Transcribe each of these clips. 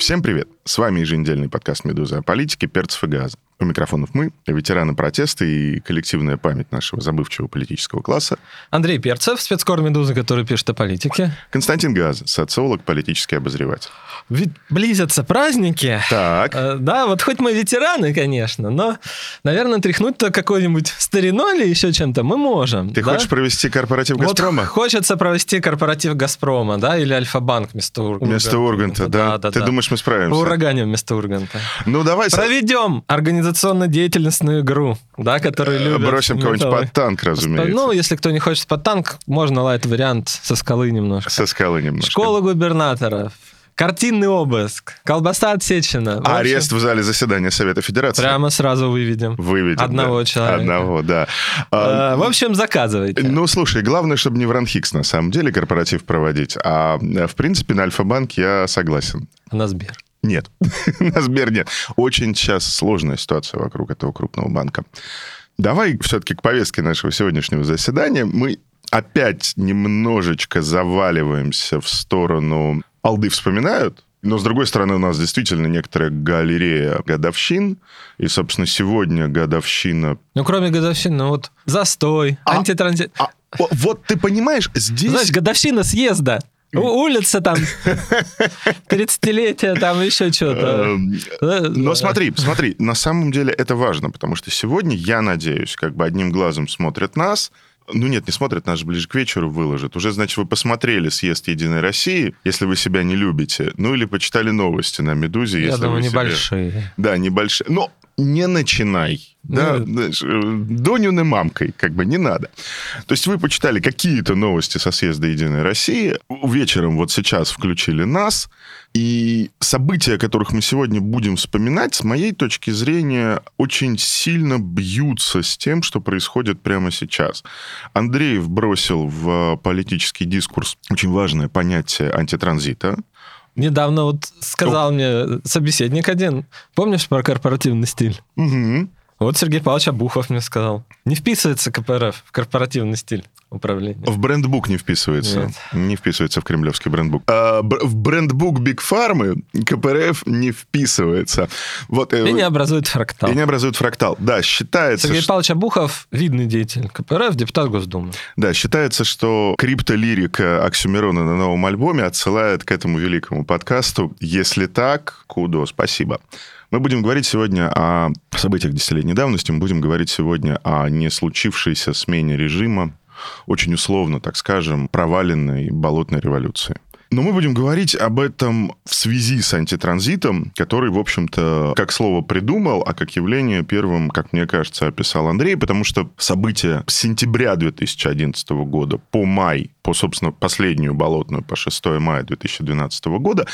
Всем привет! С вами еженедельный подкаст «Медуза» о политике, перцев и газа. У микрофонов мы, ветераны протеста и коллективная память нашего забывчивого политического класса. Андрей Перцев, спецкор «Медузы», который пишет о политике. Константин Газ, социолог, политический обозреватель. Ведь близятся праздники. Так. Э, да, вот хоть мы ветераны, конечно, но, наверное, тряхнуть-то какой-нибудь стариной или еще чем-то мы можем. Ты да? хочешь провести корпоратив Вот «Газпрома»? хочется провести корпоратив «Газпрома», да, или «Альфа-банк» вместо Урганта. Вместо Урганта, да? да, Ты да. думаешь, мы справимся? Ураганим вместо Урганта. Ну, давай... Проведем организационно-деятельностную игру, да, которую любят. Бросим кого-нибудь под танк, разумеется. Ну, если кто не хочет под танк, можно лайт-вариант со скалы немножко. Со скалы немножко. Школа губернаторов, картинный обыск, колбаса отсечена. В общем, Арест в зале заседания Совета Федерации. Прямо сразу выведем. Выведем. Одного да. человека. Одного, да. А, Э, В общем, заказывайте. Ну, слушай, главное, чтобы не в Ранхикс, на самом деле, корпоратив проводить. А, э, в принципе, на Альфа-банк я согласен. На Сбер. Нет, на Сбер нет. Очень сейчас сложная ситуация вокруг этого крупного банка. Давай все-таки к повестке нашего сегодняшнего заседания. Мы опять немножечко заваливаемся в сторону «Алды вспоминают», но, с другой стороны, у нас действительно некоторая галерея годовщин. И, собственно, сегодня годовщина... Ну, кроме годовщины, ну вот застой, А- антитранзит. А, вот ты понимаешь, здесь... Знаешь, годовщина съезда. У- Улица там, 30-летие, там еще что-то. Эм, Но смотри, смотри, на самом деле это важно, потому что сегодня, я надеюсь, как бы одним глазом смотрят нас, ну нет, не смотрят, нас же ближе к вечеру выложат. Уже, значит, вы посмотрели съезд Единой России, если вы себя не любите. Ну или почитали новости на «Медузе», Я если думаю, вы небольшие. Да, небольшие. Но не начинай. Да, Ну, э, Донюны мамкой, как бы не надо. То есть вы почитали какие-то новости со съезда Единой России, вечером вот сейчас включили нас, и события, о которых мы сегодня будем вспоминать, с моей точки зрения, очень сильно бьются с тем, что происходит прямо сейчас. Андрей вбросил в политический дискурс очень важное понятие антитранзита. Недавно вот сказал мне собеседник один, помнишь про корпоративный стиль? Мгм. Вот Сергей Павлович Абухов мне сказал. Не вписывается КПРФ в корпоративный стиль управления. В брендбук не вписывается. Нет. Не вписывается в кремлевский брендбук. А, бр- в брендбук Биг Фармы КПРФ не вписывается. Вот, э, И не образует фрактал. и не образует фрактал. Да, считается, Сергей что, Павлович Абухов, видный деятель КПРФ, депутат Госдумы. да, считается, что криптолирика Оксюмирона на новом альбоме отсылает к этому великому подкасту. Если так, кудо, спасибо. Мы будем говорить сегодня о событиях десятилетней давности, мы будем говорить сегодня о не случившейся смене режима, очень условно, так скажем, проваленной болотной революции. Но мы будем говорить об этом в связи с антитранзитом, который, в общем-то, как слово придумал, а как явление первым, как мне кажется, описал Андрей, потому что события с сентября 2011 года по май, по, собственно, последнюю болотную, по 6 мая 2012 года,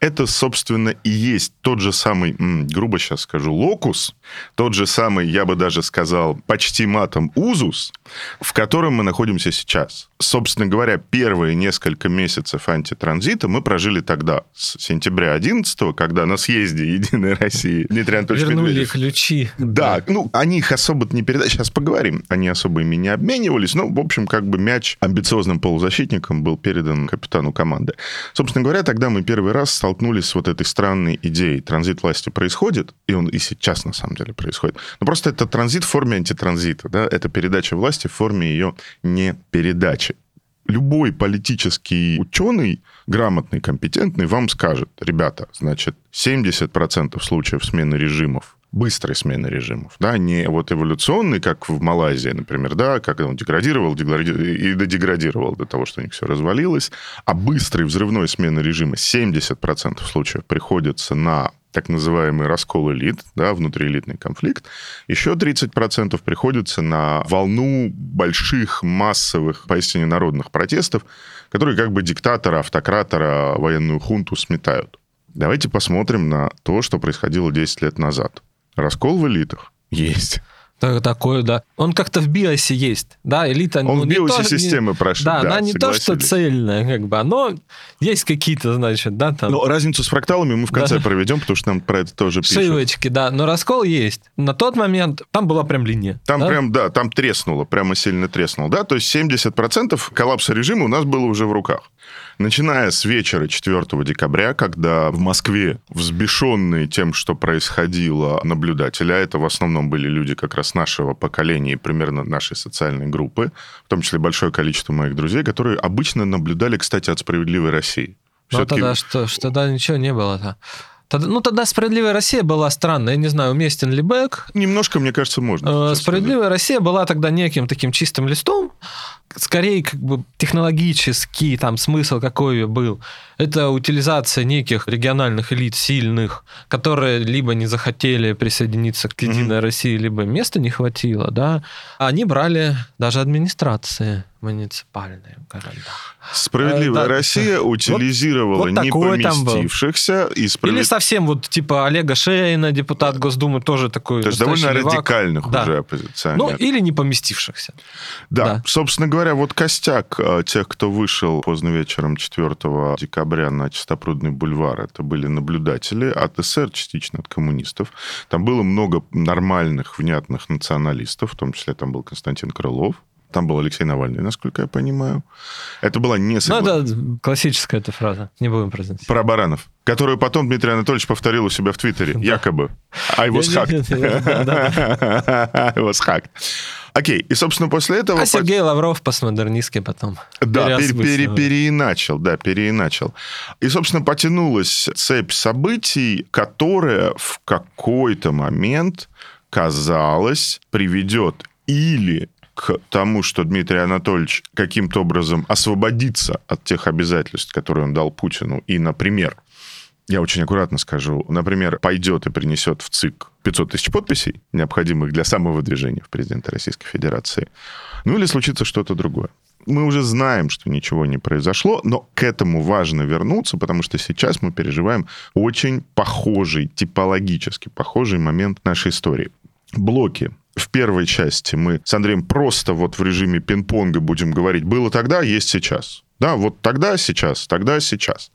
это, собственно, и есть тот же самый, грубо сейчас скажу, локус, тот же самый, я бы даже сказал, почти матом узус, в котором мы находимся сейчас. Собственно говоря, первые несколько месяцев антитранзита мы прожили тогда, с сентября 11 когда на съезде Единой России Дмитрий Анатольевич Вернули Медведев ключи. да, ну, они их особо не передали. Сейчас поговорим. Они особо ими не обменивались. Ну, в общем, как бы мяч амбициозным полузащитником был передан капитану команды. Собственно говоря, тогда мы первый раз столкнулись с вот этой странной идеей. Транзит власти происходит, и он и сейчас, на самом деле, происходит. Но просто это транзит в форме антитранзита. Да? Это передача власти в форме ее не передачи. Любой политический ученый, грамотный, компетентный, вам скажет, ребята, значит, 70% случаев смены режимов быстрой смены режимов, да, не вот эволюционный, как в Малайзии, например, да, как он деградировал, дегради- и додеградировал до того, что у них все развалилось, а быстрой взрывной смены режима 70% случаев приходится на так называемый раскол элит, да, внутриэлитный конфликт, еще 30% приходится на волну больших массовых, поистине народных протестов, которые как бы диктатора, автократора, военную хунту сметают. Давайте посмотрим на то, что происходило 10 лет назад. Раскол в элитах есть. Так- Такое, да. Он как-то в биосе есть, да, элита... Он ну, в не биосе то- не- системы прошел. Да, она не то, что цельная, как бы, но есть какие-то, значит, да, там... Но разницу с фракталами мы в конце Да. проведем, потому что нам про это тоже пишут. Ошибочки, да, но раскол есть. На тот момент там была прям линия. Там да? прям, да, там треснуло, прямо сильно треснуло, да, то есть 70% коллапса режима у нас было уже в руках. Начиная с вечера 4 декабря, когда в Москве, взбешенные тем, что происходило, наблюдатели, а это в основном были люди как раз нашего поколения и примерно нашей социальной группы, в том числе большое количество моих друзей, которые обычно наблюдали, кстати, от «Справедливой России». Ну, тогда что, что тогда ничего не было-то. Тогда, ну, тогда «Справедливая Россия» была странная. Я не знаю, уместен ли Бэк. Немножко, мне кажется, можно. Э, «Справедливая Россия» была тогда неким таким чистым листом. Скорее, как бы технологический там смысл какой был. Это утилизация неких региональных элит сильных, которые либо не захотели присоединиться к «Единой России», либо места не хватило, да. Они брали даже администрации муниципальные в городах. Справедливая Э, да. Россия утилизировала вот такой там был. непоместившихся и Или справедливо... совсем вот типа Олега Шейна, депутат Госдумы, тоже такой То есть довольно левак. радикальных Да. уже Ну, оппозиционеров. или не поместившихся. да. да. собственно говоря, вот костяк э, тех, кто вышел поздно вечером 4 декабря на Чистопрудный бульвар, это были наблюдатели от СССР, частично от коммунистов. Там было много нормальных, внятных националистов, в том числе там был Константин Крылов, там был Алексей Навальный, насколько я понимаю. Это была не Ну, согла- это классическая эта фраза. Не будем произносить. Про баранов, которую потом Дмитрий Анатольевич повторил у себя в Твиттере, якобы. I was hacked. I was hacked. Окей, и, собственно, после этого... А Сергей Лавров постмодернистски потом. Да, переиначил, да, переиначил. И, собственно, потянулась цепь событий, которая в какой-то момент, казалось, приведет или тому, что Дмитрий Анатольевич каким-то образом освободится от тех обязательств, которые он дал Путину, и, например, я очень аккуратно скажу, например, пойдет и принесет в ЦИК 500 тысяч подписей, необходимых для самовыдвижения в президента Российской Федерации, ну или случится что-то другое. Мы уже знаем, что ничего не произошло, но к этому важно вернуться, потому что сейчас мы переживаем очень похожий, типологически похожий момент нашей истории. Блоки. В первой части мы с Андреем просто вот в режиме пинг-понга будем говорить, было тогда, есть сейчас. Да, вот тогда, сейчас, тогда, сейчас.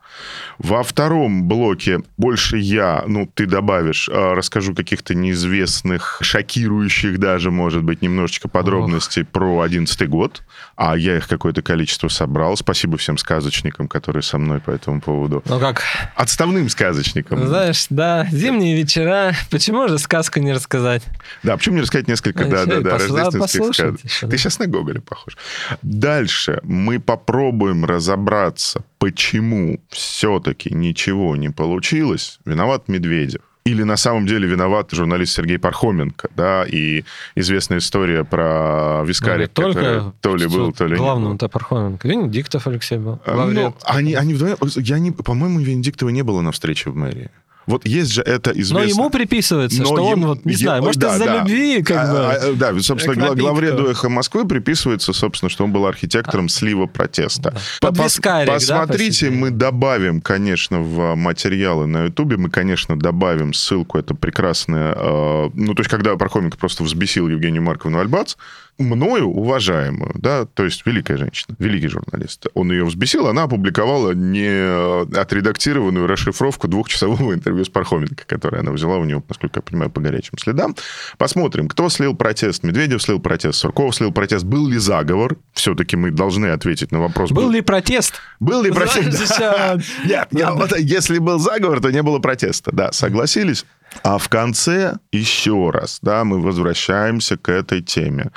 Во втором блоке больше я, ну, ты добавишь, э, расскажу каких-то неизвестных, шокирующих даже, может быть, немножечко подробностей про 11 год. А я их какое-то количество собрал. Спасибо всем сказочникам, которые со мной по этому поводу. Ну как, Отставным сказочникам. знаешь, да, зимние вечера. Почему же сказку не рассказать? Да, почему не рассказать несколько, Ну, да, да, да, рождественских сказок? Ты сейчас на Гоголя похож. Дальше мы попробуем разобраться, почему все-таки ничего не получилось. Виноват Медведев. Или на самом деле виноват журналист Сергей Пархоменко, да, и известная история про Вискарик, Ну, только то ли был, то ли. Главным-то Пархоменко. Венедиктов Алексей был. Ну, они, они вдвоем... Я не, по-моему, Венедиктова не было на встрече в мэрии. Вот есть же это Но известно. ему приписывается, Но что он ему- вот, не знаю, может, да, из-за да. любви, как А, бы. а, Да, ведь, собственно, гла- главреду «Эхо Москвы» приписывается, собственно, что он был архитектором слива протеста. Да. По- Под вискарик, да, Посмотрите, посидели? мы добавим, конечно, в материалы на Ютубе, мы, конечно, добавим ссылку, это прекрасная... э, Ну, то есть, когда Пархоменко просто взбесил Евгению Марковну Альбац, мною уважаемую, да, то есть великая женщина, великий журналист. Он ее взбесил, она опубликовала не э, отредактированную расшифровку двухчасового интервью с Пархоменко, которое она взяла у него, насколько я понимаю, по горячим следам. Посмотрим, кто слил протест. Медведев слил протест, Сурков слил протест. Был ли заговор? Все-таки мы должны ответить на вопрос. Был ли протест? Был ли протест? Нет, если был заговор, то не было протеста. Да, согласились? А в конце еще раз, да, мы возвращаемся к этой теме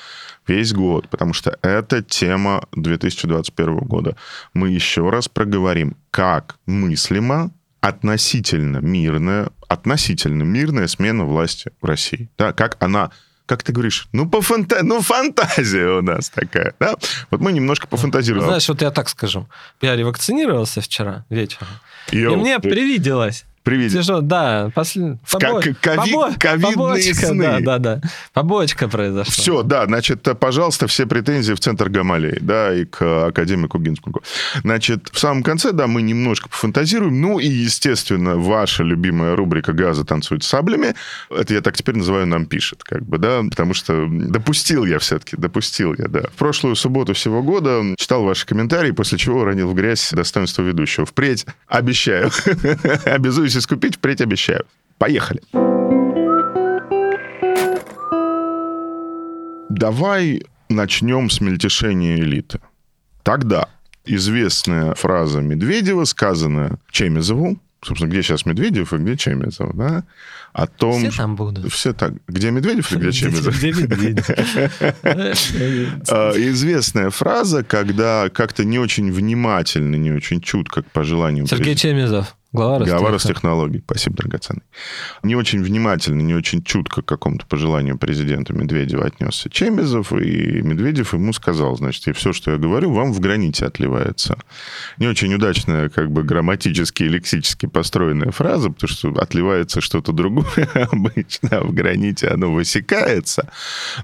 весь год, потому что это тема 2021 года. Мы еще раз проговорим, как мыслимо относительно мирная, относительно мирная смена власти в России. Да, как она как ты говоришь, ну, по фанта... ну, фантазия у нас такая, да? Вот мы немножко пофантазировали. Знаешь, вот я так скажу. Я ревакцинировался вчера вечером. Йоу, и мне ты- привиделось, Привидеть. Тяжело, да. После... Ко- кови- побо- ковидные побочка, сны. Да, да, да. Побочка произошла. Все, да, значит, пожалуйста, все претензии в центр Гамалеи, да, и к академику Гинзбургу. Значит, в самом конце, да, мы немножко пофантазируем, ну и, естественно, ваша любимая рубрика «Газа танцует с саблями», это я так теперь называю «Нам пишет», как бы, да, потому что допустил я все-таки, допустил я, да. В прошлую субботу всего года читал ваши комментарии, после чего уронил в грязь достоинство ведущего. Впредь обещаю, обязуюсь искупить, впредь обещаю. Поехали. Давай начнем с мельтешения элиты. Тогда известная фраза Медведева, сказанная Чемизову, собственно, где сейчас Медведев и где Чемизов, да, о том... Все там будут. Все так. Где Медведев или где Чемизов? Где медведь? А, Известная фраза, когда как-то не очень внимательно, не очень чутко к пожеланиям Сергей Чемизов, глава Глава Ростеха. Ростехнологий. Спасибо, драгоценный. Не очень внимательно, не очень чутко к какому-то пожеланию президента Медведева отнесся Чемизов, и Медведев ему сказал, значит, и все, что я говорю, вам в граните отливается. Не очень удачная, как бы грамматически и лексически построенная фраза, потому что отливается что-то другое обычно, а в граните оно высекается.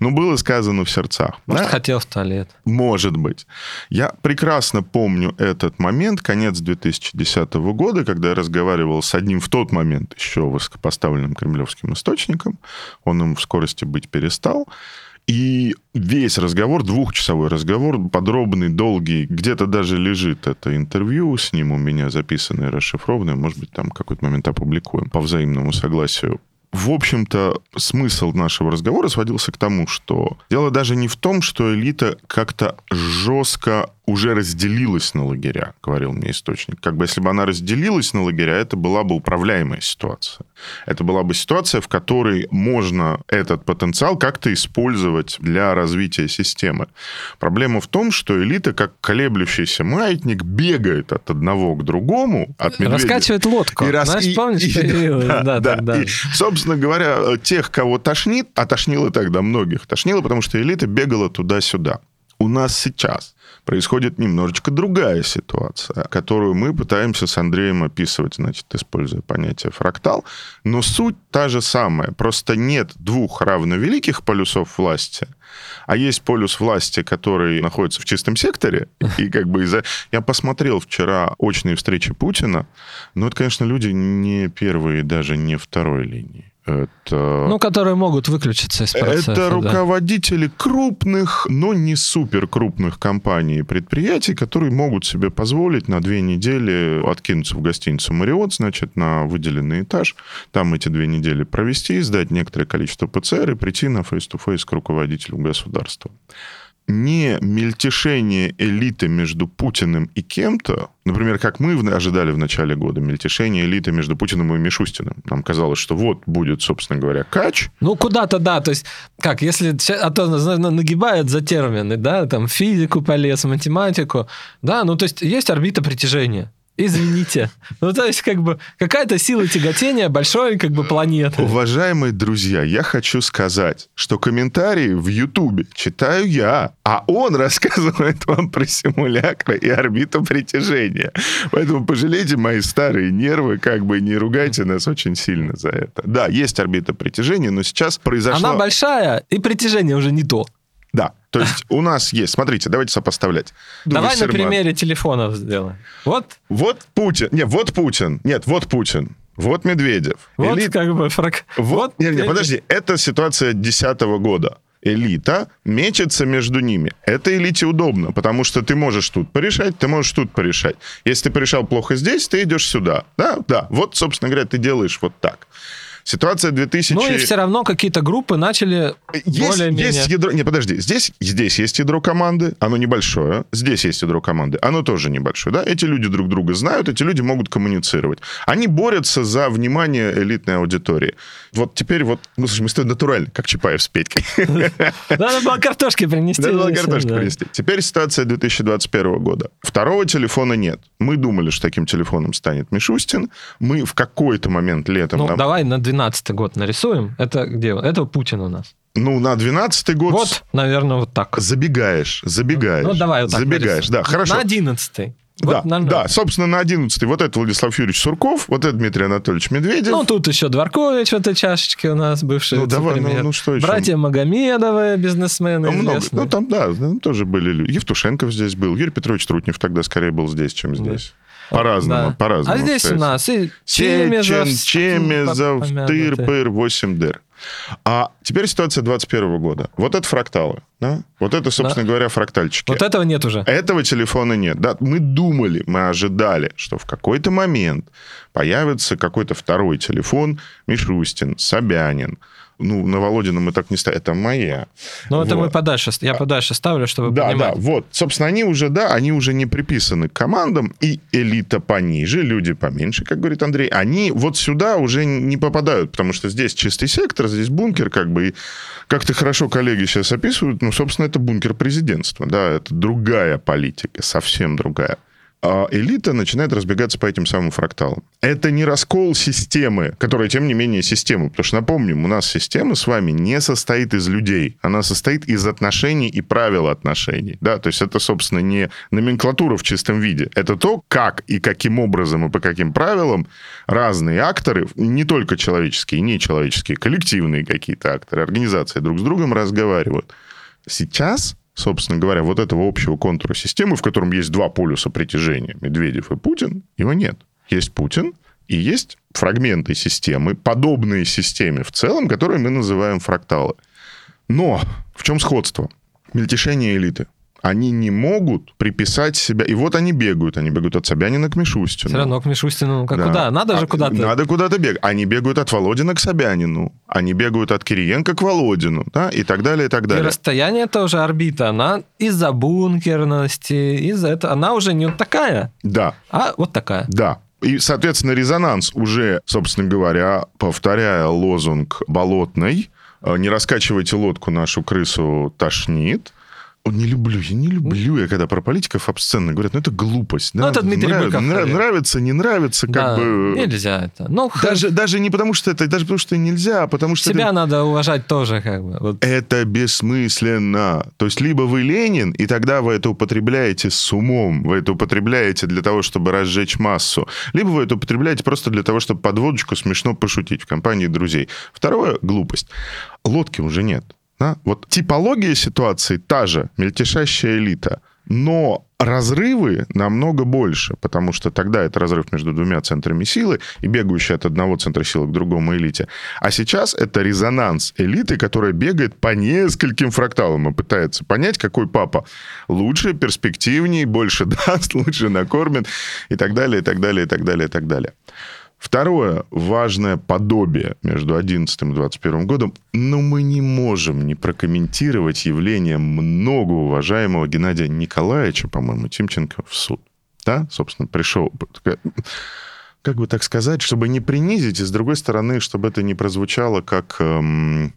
Но было сказано в сердцах. Может, Да? хотел в туалет. Может быть. Я прекрасно помню этот момент, конец 2010 года, когда разговаривал с одним в тот момент еще высокопоставленным кремлевским источником. Он им в скорости быть перестал. И весь разговор, двухчасовой разговор, подробный, долгий, где-то даже лежит это интервью с ним у меня записанное, расшифрованное, может быть, там какой-то момент опубликуем по взаимному согласию. В общем-то, смысл нашего разговора сводился к тому, что дело даже не в том, что элита как-то жестко уже разделилась на лагеря, говорил мне источник. Как бы если бы она разделилась на лагеря, это была бы управляемая ситуация. Это была бы ситуация, в которой можно этот потенциал как-то использовать для развития системы. Проблема в том, что элита, как колеблющийся маятник, бегает от одного к другому, от медведя. Раскачивает лодку. И раз- Знаешь, и- помнишь, и- появилось? да, Да, да. тогда. И, собственно говоря, тех, кого тошнит, а тошнило тогда многих, тошнило, потому что элита бегала туда-сюда. У нас сейчас происходит немножечко другая ситуация, которую мы пытаемся с Андреем описывать, значит, используя понятие фрактал. Но суть та же самая. Просто нет двух равновеликих полюсов власти, а есть полюс власти, который находится в чистом секторе. И как бы из-за... Я посмотрел вчера очные встречи Путина, но это, конечно, люди не первые, даже не второй линии. Это... Ну, которые могут выключиться из процесса. Это да. руководители крупных, но не супер крупных компаний и предприятий, которые могут себе позволить на две недели откинуться в гостиницу Мариот, значит, на выделенный этаж, там эти две недели провести, сдать некоторое количество ПЦР и прийти на фейс-то-фейс к руководителю государства. Не мельтешение элиты между Путиным и кем-то, например, как мы ожидали в начале года, мельтешение элиты между Путиным и Мишустиным. Нам казалось, что вот будет, собственно говоря, кач, Ну, куда-то, да, то есть, как, если, а то нагибают за термины, да, там, физику полез, математику, да, ну, то есть, есть орбита притяжения. Извините. Ну, то есть, как бы, какая-то сила тяготения большой, как бы, планеты. Уважаемые друзья, я хочу сказать, что комментарии в Ютубе читаю я, а он рассказывает вам про симулякры и орбиту притяжения. Поэтому пожалейте мои старые нервы, как бы не ругайте нас очень сильно за это. Да, есть орбита притяжения, но сейчас произошло... Она большая, и притяжение уже не то. То есть у нас есть, смотрите, давайте сопоставлять. Давай на примере телефонов сделаем. Вот, Вот Путин, нет, вот Путин, нет, вот Путин, вот Медведев. вот Элит- как бы фрак... Вот, не, не, подожди, это ситуация 2010 года. Элита мечется между ними. Это элите удобно, потому что ты можешь тут порешать, ты можешь тут порешать. Если ты порешал плохо здесь, ты идешь сюда. Да, да. Вот, собственно говоря, ты делаешь вот так. Ситуация 2000... Ну и все равно какие-то группы начали Есть, более-менее... есть ядро... Не, подожди. Здесь, здесь есть ядро команды, оно небольшое. Здесь есть ядро команды, оно тоже небольшое. Да? Эти люди друг друга знают, эти люди могут коммуницировать. Они борются за внимание элитной аудитории. Вот теперь вот... Ну, слушай, мы стоим натурально, как Чапаев с Петькой. Надо было картошки принести. Надо было да. принести. Теперь ситуация 2021 года. Второго телефона нет. Мы думали, что таким телефоном станет Мишустин. Мы в какой-то момент летом... Ну, давай на 12 год нарисуем. Это где? Это Путин у нас. ну, на 12 год... Вот, наверное, вот так. Забегаешь, забегаешь. Ну, давай вот так Забегаешь, нарисуем. да, хорошо. На 11 да, Вот нормально. да, собственно, на 11 вот это Владислав Юрьевич Сурков, вот это Дмитрий Анатольевич Медведев. Ну, тут еще Дворкович в этой чашечке у нас, бывший Ну, давай, ну, ну, что еще? Братья Магомедовы, бизнесмены Ну, много. Ну, там, да, там тоже были люди. Евтушенков здесь был. Юрий Петрович Трутнев тогда скорее был здесь, чем здесь. По-разному, Да. по-разному. А здесь у кстати. нас и Чемезов, Чемезов. Тыр-Пыр, 8-дыр. А теперь ситуация 21 года. Вот это фракталы, да? Вот это, собственно говоря, фрактальчики. Вот этого нет уже. Этого телефона нет. Да, мы думали, мы ожидали, что в какой-то момент появится какой-то второй телефон, Мишустин, Собянин. Ну, на Володина мы так не ставим. Это моя. Но это Вот. мы подальше, я подальше ставлю, чтобы Да, понимать. да, вот. Собственно, они уже, да, они уже не приписаны к командам, и элита пониже, люди поменьше, как говорит Андрей, они вот сюда уже не попадают, потому что здесь чистый сектор, здесь бункер, как бы, и как-то хорошо коллеги сейчас описывают, ну, собственно, это бункер президентства, да, это другая политика, совсем другая. А элита начинает разбегаться по этим самым фракталам. Это не раскол системы, которая, тем не менее, система. Потому что, напомним, у нас система с вами не состоит из людей. Она состоит из отношений и правил отношений. Да? То есть это, собственно, не номенклатура в чистом виде. Это то, как и каким образом и по каким правилам разные акторы, не только человеческие, нечеловеческие, коллективные какие-то акторы, организации друг с другом разговаривают. Сейчас собственно говоря, вот этого общего контура системы, в котором есть два полюса притяжения, Медведев и Путин, его нет. Есть Путин, и есть фрагменты системы, подобные системе в целом, которые мы называем фракталы. Но в чем сходство? Мельтешение элиты. Они не могут приписать себя... И вот они бегают. Они бегают от Собянина к Мишустину. Все равно к Мишустину, ну, как Да. куда? Надо А, же куда-то. Надо куда-то бегать. Они бегают от Володина к Собянину. Они бегают от Кириенко к Володину. Да? И так далее, и так И далее. расстояние тоже орбита, она из-за бункерности, из-за этого, она уже не вот такая, Да. а вот такая. Да. И, соответственно, резонанс уже, собственно говоря, повторяя лозунг Болотной, э, не раскачивайте лодку, нашу крысу тошнит. Не люблю, я не люблю, я когда про политиков обсценно говорят, ну это глупость. Ну, да? это Дмитрий Нрав- Быков, нрав-. Нравится, не нравится, как Да, бы... нельзя это. Ну, х- Даже, даже не потому, что это, даже потому, что нельзя, а потому что... это- себя надо уважать тоже, как бы. Вот. Это бессмысленно. То есть либо вы Ленин, и тогда вы это употребляете с умом, вы это употребляете для того, чтобы разжечь массу, либо вы это употребляете просто для того, чтобы под водочку смешно пошутить в компании друзей. Второе – глупость. Лодки уже нет. Да? Вот типология ситуации та же, мельтешащая элита, но разрывы намного больше, потому что тогда это разрыв между двумя центрами силы и бегающий от одного центра силы к другому элите. А сейчас это резонанс элиты, которая бегает по нескольким фракталам и пытается понять, какой папа лучше, перспективнее, больше даст, лучше накормит и так далее, и так далее, и так далее, и так далее. Второе важное подобие между 11 и 21 годом, но мы не можем не прокомментировать явление многоуважаемого Геннадия Николаевича, по-моему, Тимченко в суд. Да, собственно, пришел... Как бы так сказать, чтобы не принизить, и с другой стороны, чтобы это не прозвучало как... эм,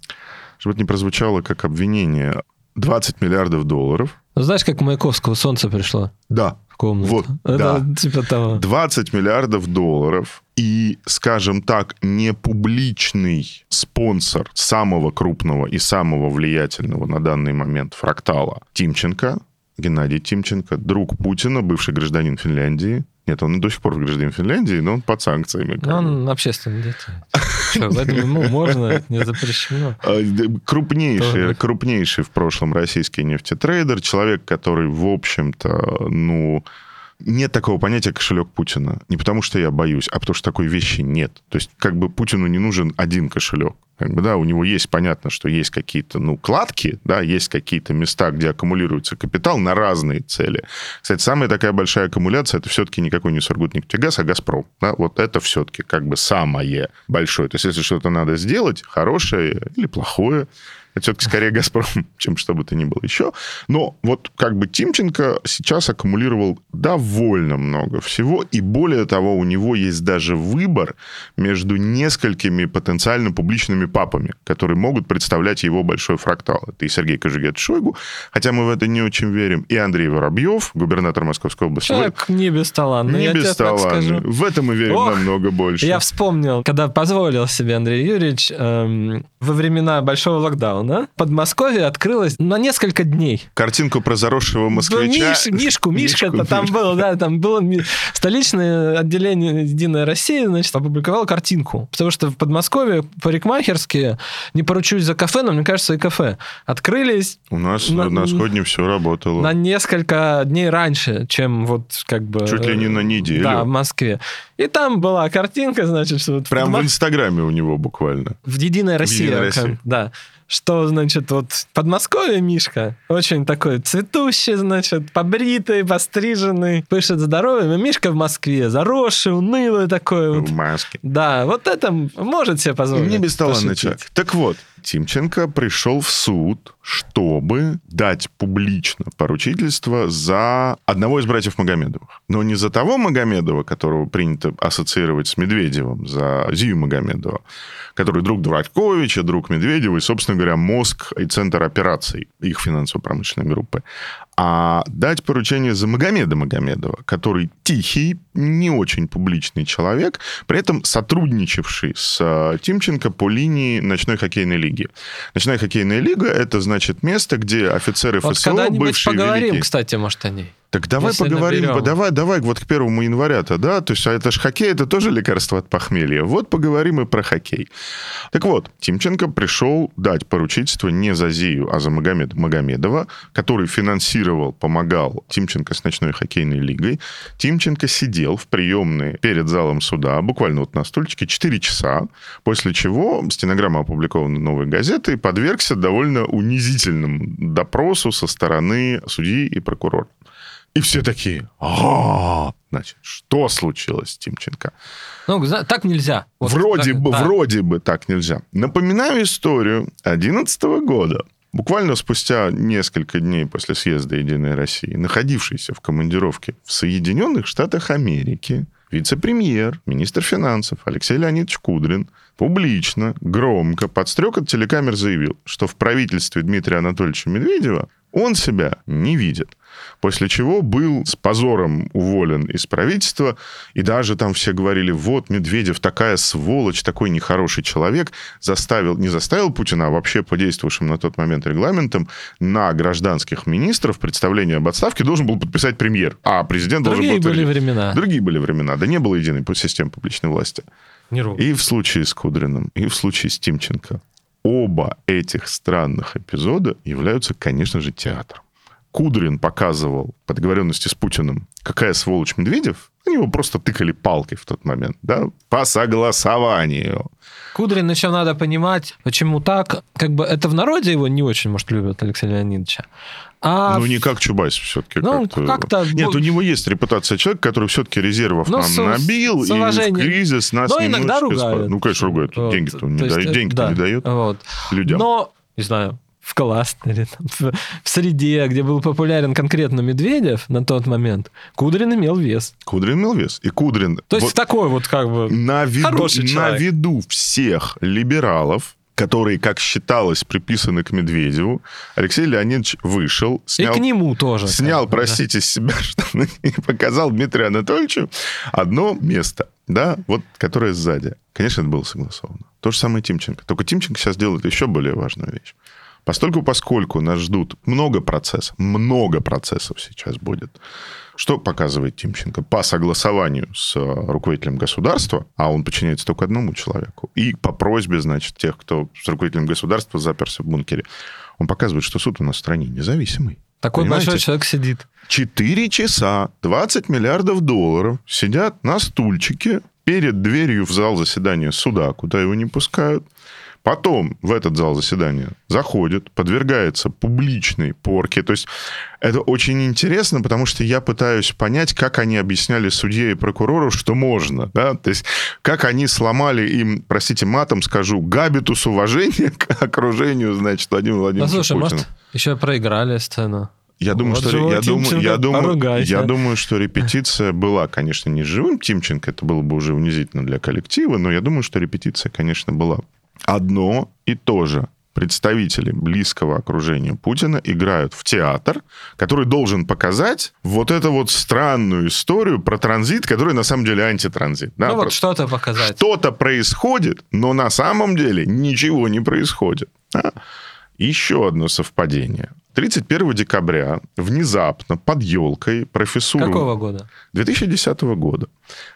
чтобы это не прозвучало как обвинение. 20 миллиардов долларов. Ну, знаешь, как Маяковского солнце пришло Да, в комнату? Вот, Это да. типа того. 20 миллиардов долларов и, скажем так, не публичный спонсор самого крупного и самого влиятельного на данный момент фрактала Тимченко, Геннадий Тимченко, друг Путина, бывший гражданин Финляндии. Нет, он до сих пор гражданин Финляндии, но он под санкциями. бы. он общественный деятель. Поэтому ему можно, не запрещено. А, Крупнейший, крупнейший в прошлом российский нефтетрейдер, человек, который, в общем-то, ну, нет такого понятия кошелек Путина. Не потому, что я боюсь, а потому, что такой вещи нет. То есть, как бы Путину не нужен один кошелек. Как бы, да, у него есть, понятно, что есть какие-то, ну, кладки, да, есть какие-то места, где аккумулируется капитал на разные цели. Кстати, самая такая большая аккумуляция, это все-таки никакой не Сургутнефтегаз, а Газпром. Да, вот это все-таки как бы самое большое. То есть, если что-то надо сделать, хорошее или плохое, это все-таки скорее «Газпром», чем что бы то ни было еще. Но вот как бы Тимченко сейчас аккумулировал довольно много всего, и более того, у него есть даже выбор между несколькими потенциально публичными папами, которые могут представлять его большой фрактал. Это и Сергей Кожугет Шойгу, хотя мы в это не очень верим, и Андрей Воробьев, губернатор Московской области. Человек не бесталанный, не я так бесталанный. В это мы верим Ох, намного больше. Я вспомнил, когда позволил себе Андрей Юрьевич эм, во времена большого локдауна в Подмосковье открылось на несколько дней. Картинку про заросшего москвича. Ну, Миш- Мишку, Мишка-то там Мишку. был, да, там было столичное отделение Единая Россия, значит, опубликовало картинку. Потому что в Подмосковье парикмахерские, не поручусь за кафе, но мне кажется, и кафе, открылись У нас На- на, сходне все работало. на несколько дней раньше, чем вот как бы... Чуть ли не на неделю. Да, в Москве. И там была картинка, значит, что в Прям в Инстаграме у него буквально. в Единая Россия. «Единая как- Россия». Да. Что, значит, вот Подмосковье Мишка очень такой цветущий, значит, побритый, постриженный, пышет здоровьем. И Мишка в Москве заросший, унылый такой. Вот. В маске. Да, вот это может себе позволить. Не бесталанный человек. Так вот, Тимченко пришел в суд, чтобы дать публично поручительство за одного из братьев Магомедовых. Но не за того Магомедова, которого принято ассоциировать с Медведевым, за Зию Магомедова, который друг Дурачковича, друг Медведева и, собственно говоря, мозг и центр операций их финансово-промышленной группы. А дать поручение за Магомеда Магомедова, который тихий, не очень публичный человек, при этом сотрудничавший с э, Тимченко по линии ночной хоккейной лиги. Ночная хоккейная лига – это, значит, место, где офицеры Вот ФСО, когда-нибудь бывшие поговорим, великие... кстати, может, о ней. Так давай Если поговорим, наберем. давай, давай вот к первому января-то, да? То есть а это же хоккей, это тоже лекарство от похмелья. Вот поговорим и про хоккей. Так вот, Тимченко пришел дать поручительство не за Зию, а за Магомеда Магомедова, который финансировал, помогал Тимченко с ночной хоккейной лигой. Тимченко сидел в приемной перед залом суда, буквально вот на стульчике, 4 часа, после чего стенограмма опубликована новой газетой, подвергся довольно унизительному допросу со стороны судьи и прокурора. И все такие, «А, значит, что случилось с Тимченко? Ну, так нельзя. Вот вроде так, бы, да. вроде бы так нельзя. Напоминаю историю 2011 года. Буквально спустя несколько дней после съезда «Единой России», находившийся в командировке в Соединенных Штатах Америки, вице-премьер, министр финансов Алексей Леонидович Кудрин публично, громко, под стрекот телекамер заявил, что в правительстве Дмитрия Анатольевича Медведева он себя не видит. После чего был с позором уволен из правительства, и даже там все говорили, вот Медведев такая сволочь, такой нехороший человек, заставил, не заставил Путина, а вообще по действовавшим на тот момент регламентам на гражданских министров представление об отставке должен был подписать премьер, а президент Другие должен был... были утвердить. времена. Другие были времена, да не было единой системы публичной власти. И в случае с Кудриным, и в случае с Тимченко. Оба этих странных эпизода являются, конечно же, театром. Кудрин показывал по договоренности с Путиным, какая сволочь Медведев. Они его просто тыкали палкой в тот момент, да, по согласованию. Кудрин еще надо понимать, почему так. Как бы это в народе его не очень, может, любят Алексея Леонидовича. А ну, не как Чубайс все-таки. Ну, как-то- Нет, у него есть репутация человека, который все-таки резервов Ну, нам с- набил, с и в кризис нас Но иногда спа- ругают. Ну, конечно, ругают. Вот. Деньги-то он не То есть, дает, э, деньги да. не дает Вот. людям. Но, не знаю, в кластере, там, в, среде, где был популярен конкретно Медведев на тот момент, Кудрин имел вес. Кудрин имел вес. И Кудрин... То есть вот- такой вот как бы... на виду, Хороший на человек. виду всех либералов, которые, как считалось, приписаны к Медведеву, Алексей Леонидович вышел, снял, и к нему тоже. снял, как да. простите, с себя штаны и показал Дмитрию Анатольевичу одно место, да, вот, которое сзади. Конечно, это было согласовано. То же самое Тимченко. Только Тимченко сейчас делает еще более важную вещь. Постольку, поскольку нас ждут много процессов, много процессов сейчас будет, что показывает Тимченко? По согласованию с э, руководителем государства, а он подчиняется только одному человеку, и по просьбе, значит, тех, кто с руководителем государства заперся в бункере, он показывает, что суд у нас в стране независимый. Такой Понимаете? большой человек сидит. 4 часа, 20 миллиардов долларов сидят на стульчике перед дверью в зал заседания суда, куда его не пускают. Потом в этот зал заседания заходит, подвергается публичной порке. То есть это очень интересно, потому что я пытаюсь понять, как они объясняли судье и прокурору, что можно. Да? То есть как они сломали им, простите, матом скажу, габитус уважения к окружению, значит, Владимира Ну, Владимировича слушай, Путина. может, еще проиграли сцену. Я думаю, Вот что, я, думаю, я, думаю, я думаю, что репетиция была, конечно, не с живым Тимченко, это было бы уже унизительно для коллектива, но я думаю, что репетиция, конечно, была. Одно и то же представители близкого окружения Путина играют в театр, который должен показать вот эту вот странную историю про транзит, который на самом деле антитранзит. Да, ну вот что-то показать. Что-то происходит, но на самом деле ничего не происходит. Да? Еще одно совпадение. 31 декабря внезапно под елкой профессуру... Какого года? 2010 года.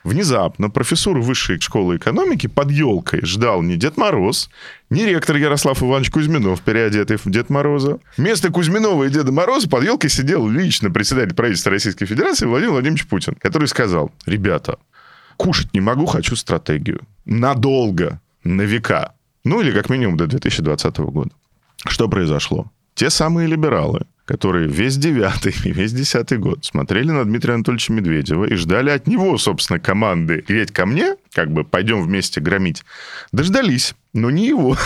Внезапно профессуру высшей школы экономики под елкой ждал не Дед Мороз, не ректор Ярослав Иванович Кузьминов, переодетый в Дед Мороза. Вместо Кузьминова и Деда Мороза под елкой сидел лично председатель правительства Российской Федерации Владимир Владимирович Путин, который сказал, ребята, кушать не могу, хочу стратегию. Надолго, на века. Ну или как минимум до 2020 года. Что произошло? Те самые либералы, которые весь девятый и весь десятый год смотрели на Дмитрия Анатольевича Медведева и ждали от него, собственно, команды «Греть ко мне», как бы «пойдем вместе громить», дождались, но не его,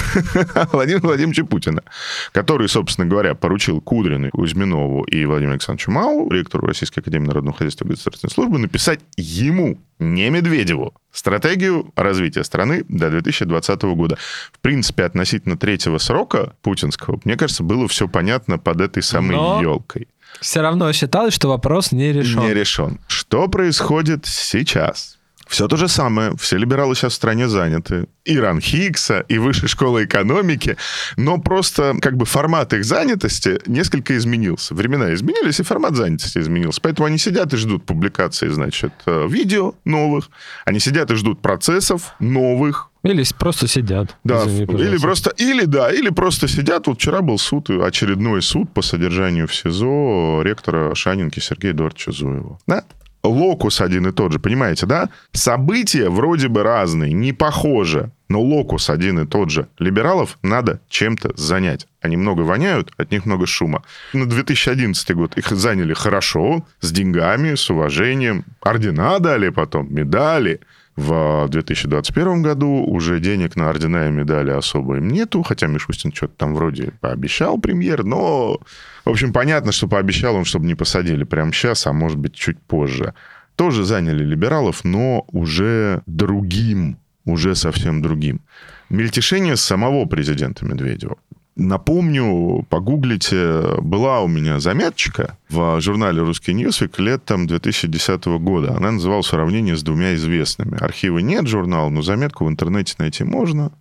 а Владимира Владимировича Путина, который, собственно говоря, поручил Кудрину, Кузьминову и Владимиру Александровичу Мау, ректору Российской Академии Народного Хозяйства и государственной службы, написать ему, не Медведеву, стратегию развития страны до 2020 года. В принципе, относительно третьего срока путинского, мне кажется, было все понятно под этой самой Но... елкой. Все равно считалось, что вопрос не решен. Не решен. Что происходит сейчас? Все то же самое. Все либералы сейчас в стране заняты. И Ран Хиггса, и Высшей школы экономики. Но просто как бы формат их занятости несколько изменился. Времена изменились, и формат занятости изменился. Поэтому они сидят и ждут публикации, значит, э, видео новых. Они сидят и ждут процессов новых, или просто сидят. Да, или просто, или да, или просто сидят. Вот вчера был суд, очередной суд по содержанию в СИЗО ректора Шанинки Сергея Эдуардовича Зуева. Да? Локус один и тот же, понимаете, да? События вроде бы разные, не похожи, но локус один и тот же. Либералов надо чем-то занять. Они много воняют, от них много шума. На 2011 год их заняли хорошо, с деньгами, с уважением. Ордена дали потом, медали. В 2021 году уже денег на ордена и медали особо им нету, хотя Мишустин что-то там вроде пообещал премьер, но, в общем, понятно, что пообещал он, чтобы не посадили прямо сейчас, а может быть чуть позже. Тоже заняли либералов, но уже другим, уже совсем другим. Мельтешение самого президента Медведева. Напомню, погуглите, была у меня заметочка в журнале «Русский Ньюсвик» летом 2010 года. Она называлась «Сравнение с двумя известными». Архива нет журнала, но заметку в интернете найти можно.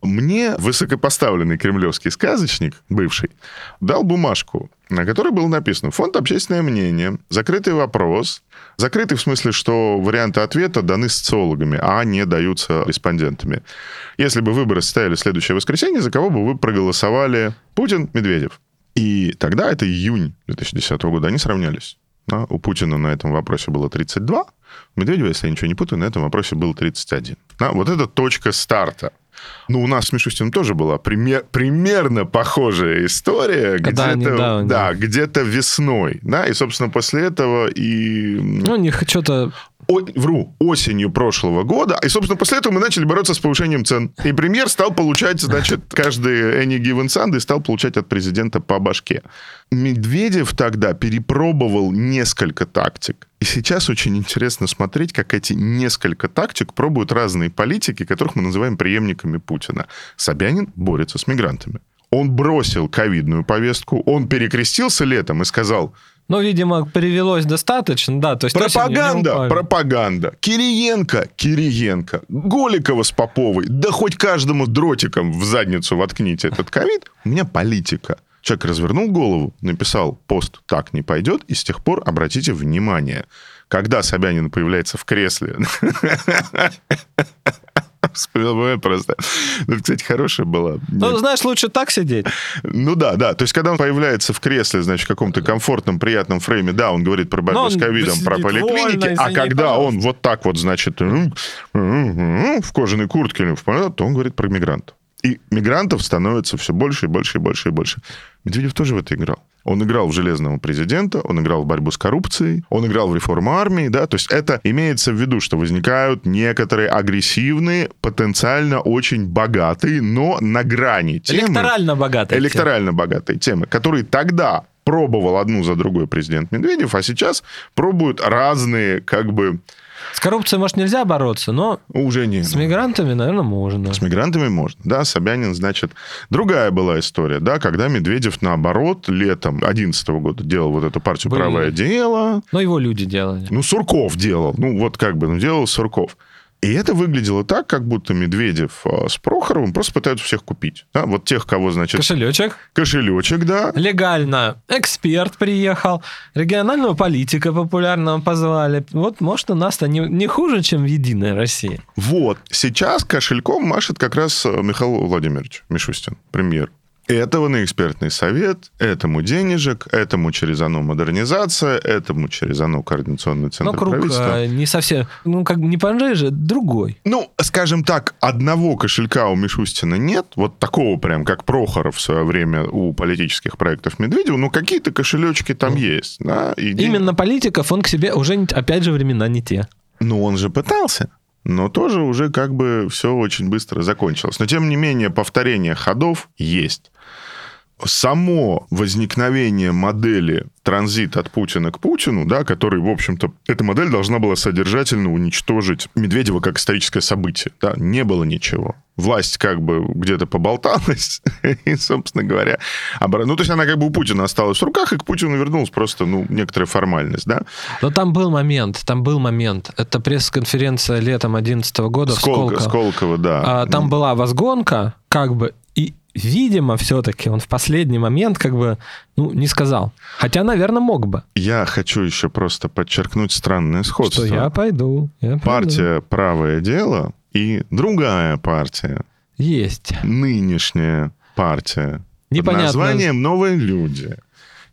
Мне высокопоставленный кремлевский сказочник, бывший, дал бумажку, на которой было написано «Фонд общественное мнение», «Закрытый вопрос», Закрытый в смысле, что варианты ответа даны социологами, а не даются респондентами. Если бы выборы состояли в следующее воскресенье, за кого бы вы проголосовали? Путин, Медведев. И тогда, это июнь 2010 года, они сравнялись. Да, у Путина на этом вопросе было 32, у Медведева, если я ничего не путаю, на этом вопросе было 31. Да, вот это точка старта. Ну, у нас с Мишустиным тоже была пример, примерно похожая история. Когда где-то, да, да, где-то весной. Да, и, собственно, после этого и... Ну, у них что-то о, вру, осенью прошлого года. И, собственно, после этого мы начали бороться с повышением цен. И премьер стал получать, значит, каждый any given Sunday стал получать от президента по башке. Медведев тогда перепробовал несколько тактик. И сейчас очень интересно смотреть, как эти несколько тактик пробуют разные политики, которых мы называем преемниками Путина. Собянин борется с мигрантами. Он бросил ковидную повестку, он перекрестился летом и сказал, ну, видимо, перевелось достаточно, да. То есть пропаганда, пропаганда. Кириенко, Кириенко, Голикова с Поповой, да хоть каждому дротиком в задницу воткните этот ковид. У меня политика. Человек развернул голову, написал пост «Так не пойдет», и с тех пор обратите внимание, когда Собянин появляется в кресле, Вспоминаю просто. Ну, кстати, хорошая была. Ну, знаешь, лучше так сидеть. Ну да, да. То есть, когда он появляется в кресле, значит, в каком-то комфортном, приятном фрейме, да, он говорит про борьбу с ковидом, про поликлиники, а когда он вот так вот, значит, в кожаной куртке, то он говорит про мигрантов. И мигрантов становится все больше и больше и больше и больше. Медведев тоже в это играл. Он играл в железного президента, он играл в борьбу с коррупцией, он играл в реформу армии, да, то есть это имеется в виду, что возникают некоторые агрессивные, потенциально очень богатые, но на грани темы. Электорально богатые. Электорально темы. богатые темы, которые тогда пробовал одну за другой президент Медведев, а сейчас пробуют разные, как бы, С коррупцией, может, нельзя бороться, но Уже не. с мигрантами, наверное, можно. С мигрантами можно. Да, Собянин, значит, другая была история, да, когда Медведев, наоборот, летом 2011 года делал вот эту партию Были. «Правое дело». Но его люди делали. Ну, Сурков делал. Ну, вот как бы, ну, делал Сурков. И это выглядело так, как будто Медведев а, с Прохоровым просто пытаются всех купить. Да? Вот тех, кого, значит, Кошелечек. кошелечек, да. Легально. Эксперт приехал. Регионального политика популярного позвали. Вот, может, у нас-то не, не хуже, чем в Единой России. Вот. Сейчас кошельком машет как раз э, Михаил Владимирович Мишустин, премьер. Этого на экспертный совет, этому денежек, этому через оно модернизация, этому через оно координационный центр Но круг правительства. а, не совсем... Ну, как бы не пожиже, другой. Ну, скажем так, одного кошелька у Мишустина нет, вот такого прям, как Прохоров в свое время у политических проектов Медведева, но какие-то кошелечки там есть. Да, и Именно политиков он к себе уже, опять же, времена не те. Ну, он же пытался. Но тоже уже как бы все очень быстро закончилось. Но, тем не менее, повторение ходов есть. Само возникновение модели транзит от Путина к Путину, да, который, в общем-то, эта модель должна была содержательно уничтожить Медведева как историческое событие. Да, не было ничего. Власть как бы где-то поболталась, и, собственно говоря, обра- ну, то есть она как бы у Путина осталась в руках, и к Путину вернулась просто, ну, некоторая формальность, да. Но там был момент, там был момент. Это пресс-конференция летом 2011 года в Сколково, Сколково. Сколково, да. А, там была возгонка, как бы, и, видимо, все-таки он в последний момент, как бы, ну, не сказал. Хотя, наверное, мог бы. Я хочу еще просто подчеркнуть странное сходство. Что я пойду. я пойду. Партия «Правое дело» и другая партия, Есть. нынешняя партия, Непонятно. под названием «Новые люди».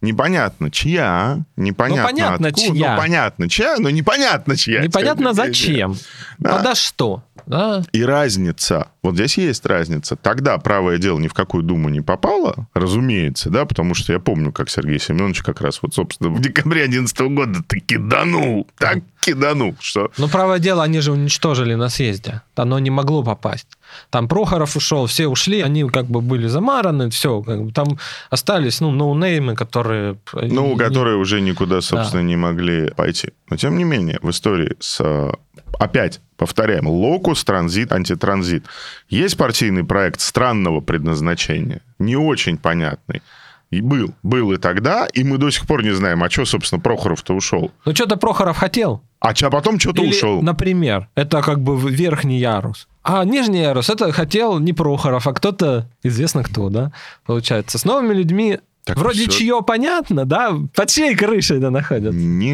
Непонятно, чья, непонятно Ну, понятно, откуда, чья. ну, понятно, чья, но непонятно, чья. Непонятно зачем. Да. Подо что. Да? И разница, вот здесь есть разница. Тогда правое дело ни в какую думу не попало, разумеется, да, потому что я помню, как Сергей Семенович как раз вот, собственно, в декабре 2011 года так киданул, так киданул, что... Но правое дело, они же уничтожили на съезде. Оно не могло попасть. Там Прохоров ушел, все ушли, они как бы были замараны, все. Как бы, там остались, ну, ноунеймы, которые... Ну, не- которые уже никуда, собственно, не могли пойти. Но, тем не менее, в истории с... э, Опять повторяем, локус, транзит, антитранзит. Есть партийный проект странного предназначения, не очень понятный. И был. Был и тогда, и мы до сих пор не знаем, а что, собственно, Прохоров-то ушел. Ну, что-то Прохоров хотел. А чё, потом что-то ушел. например, это как бы верхний ярус. А нижний ярус, это хотел не Прохоров, а кто-то, известно кто, да, получается. С новыми людьми Так вроде всё. чье понятно, да, под чьей крышей это находится. Не,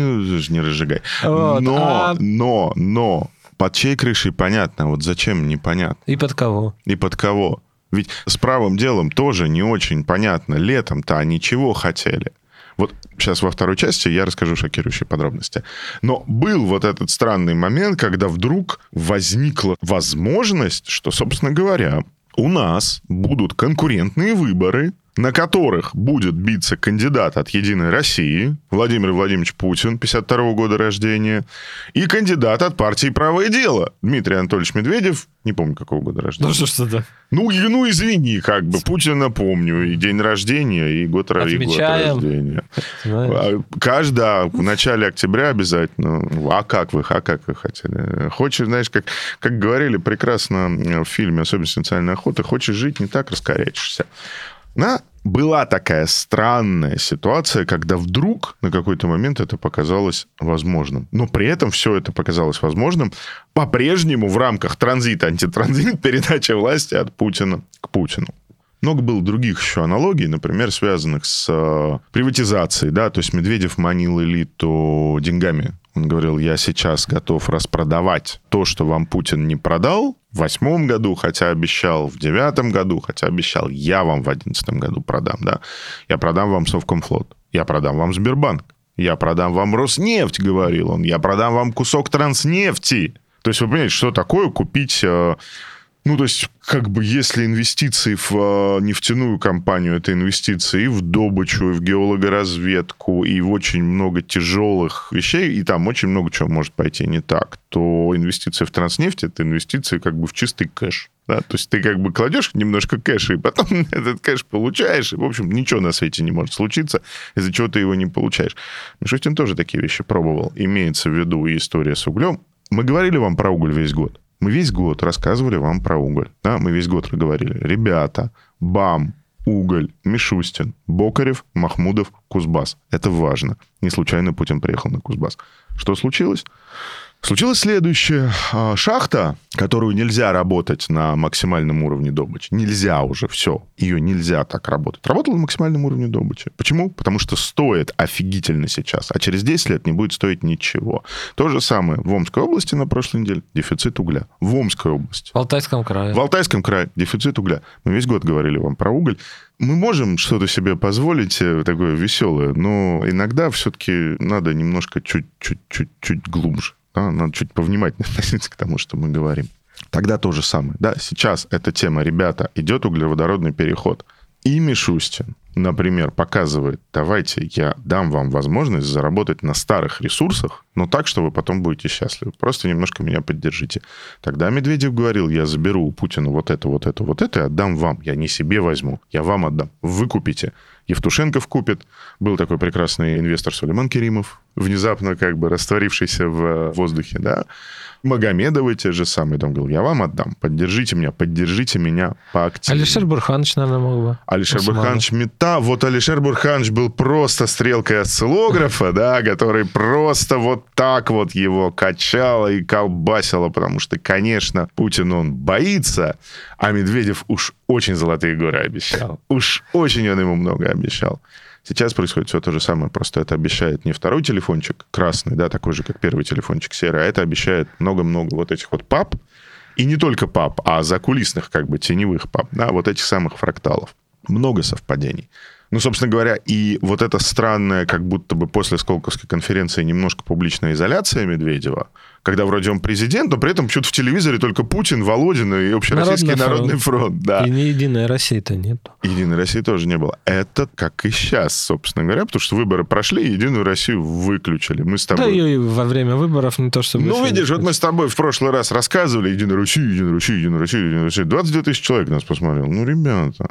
не разжигай. Вот, но, а- но, но, под чьей крышей понятно, вот зачем непонятно. И под кого? И под кого? Ведь с правым делом тоже не очень понятно. Летом-то они чего хотели? Вот сейчас во второй части я расскажу шокирующие подробности. Но был вот этот странный момент, когда вдруг возникла возможность, что, собственно говоря, у нас будут конкурентные выборы, на которых будет биться кандидат от «Единой России» Владимир Владимирович Путин, 52 года рождения, и кандидат от партии «Правое дело» Дмитрий Анатольевич Медведев, не помню, какого года рождения. Ну что ж это? Ну, и- ну, извини, как бы, Путина помню, и день рождения, и год, и год Отмечаем. рождения. Знаешь? А, Каждый в начале октября обязательно. А как вы, а как вы хотели? Хочешь, знаешь, как, как говорили прекрасно в фильме «Особенность национальной охоты», хочешь жить не так, раскорячишься. На была такая странная ситуация, когда вдруг на какой-то момент это показалось возможным. Но при этом все это показалось возможным по-прежнему в рамках транзита, антитранзит, передача власти от Путина к Путину. Много было других еще аналогий, например, связанных с э, приватизацией, да, то есть Медведев манил элиту деньгами. Он говорил, я сейчас готов распродавать то, что вам Путин не продал восьмом году, хотя обещал в девятом году, хотя обещал, я вам в одиннадцатом году продам, да. Я продам вам Совкомфлот, я продам вам Сбербанк, я продам вам Роснефть, говорил он, я продам вам кусок транснефти. То есть вы понимаете, что такое купить... ну, то есть, как бы, если инвестиции в э, нефтяную компанию, это инвестиции и в добычу, и в геологоразведку, и в очень много тяжелых вещей, и там очень много чего может пойти не так, то инвестиции в транснефть – это инвестиции как бы в чистый кэш. Да? То есть ты как бы кладешь немножко кэша, и потом этот кэш получаешь, и, в общем, ничего на свете не может случиться, из-за чего ты его не получаешь. Мишустин тоже такие вещи пробовал. Имеется в виду история с углем, Мы говорили вам про уголь весь год. Мы весь год рассказывали вам про уголь. Да, мы весь год говорили. Ребята, БАМ, Уголь, Мишустин, Бокарев, Махмудов, Кузбасс. Это важно. Не случайно Путин приехал на Кузбасс. Что случилось? Случилось следующее. А, шахта, которую нельзя работать на максимальном уровне добычи. Нельзя уже, все. Ее нельзя так работать. Работала на максимальном уровне добычи. Почему? Потому что стоит офигительно сейчас, а через 10 лет не будет стоить ничего. То же самое в Омской области на прошлой неделе дефицит угля. В Омской области. В Алтайском крае. В Алтайском крае дефицит угля. Мы весь год говорили вам про уголь. Мы можем что-то себе позволить э, такое веселое, но иногда все-таки надо немножко чуть-чуть-чуть глубже. Да? Надо чуть повнимательнее относиться к тому, что мы говорим. Тогда то же самое. Да, сейчас эта тема, ребята, идет углеводородный переход. И Мишустин, например, показывает, давайте я дам вам возможность заработать на старых ресурсах, но так, что вы потом будете счастливы. Просто немножко меня поддержите. Тогда Медведев говорил, я заберу у Путина вот это, вот это, вот это и отдам вам. Я не себе возьму, я вам отдам. Вы купите. Евтушенков купит. Был такой прекрасный инвестор Сулейман Керимов, внезапно как бы растворившийся в воздухе, да. Магомедовы те же самые. Там говорил, я вам отдам, поддержите меня, поддержите меня поактивнее. Алишер Бурханович, наверное, мог бы. Алишер Усманов. Бурханович мета. Вот Алишер Бурханович был просто стрелкой осциллографа, да, который просто вот так вот его качало и колбасило, потому что, конечно, Путин, он боится, а Медведев уж очень золотые горы обещал. Уж очень он ему много обещал. Сейчас происходит все то же самое, просто это обещает не второй телефончик красный, да, такой же, как первый телефончик серый, а это обещает много-много вот этих вот пап, и не только пап, а закулисных, как бы, теневых пап, да, вот этих самых фракталов. Много совпадений. Ну, собственно говоря, и вот эта странная, как будто бы после Сколковской конференции немножко публичная изоляция Медведева, когда вроде он президент, но при этом почему-то в телевизоре только Путин, Володин и Общероссийский Народный, Народный фронт. фронт да. И ни Единой России-то нет. Единой России тоже не было. Это как и сейчас, собственно говоря, потому что выборы прошли, Единую Россию выключили. Мы с тобой... Да и во время выборов не то, что... Ну, видишь, вот мы с тобой в прошлый раз рассказывали Единую Россию, Единую Россию, Единую Россию, Единую Россию. 22 тысячи человек нас посмотрел. Ну, ребята...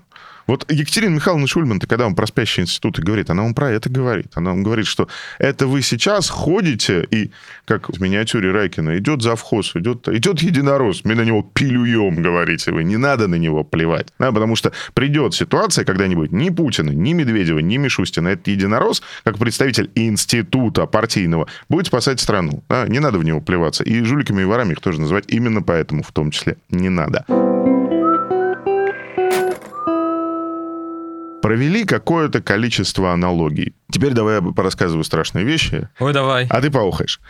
Вот Екатерина Михайловна Шульман-то, когда он про спящие институты говорит, она вам про это говорит. Она вам говорит, что это вы сейчас ходите, и, как в миниатюре Райкина, идет завхоз, идет, идет единорос, мы на него пилюем, говорите вы. Не надо на него плевать. Да, потому что придет ситуация когда-нибудь ни Путина, ни Медведева, ни Мишустина. Этот единорос, как представитель института партийного, будет спасать страну. Да, не надо в него плеваться. И жуликами и ворами их тоже называть именно поэтому в том числе не надо. Провели какое-то количество аналогий. Теперь давай я порассказываю страшные вещи. Ой, давай. А ты поухаешь.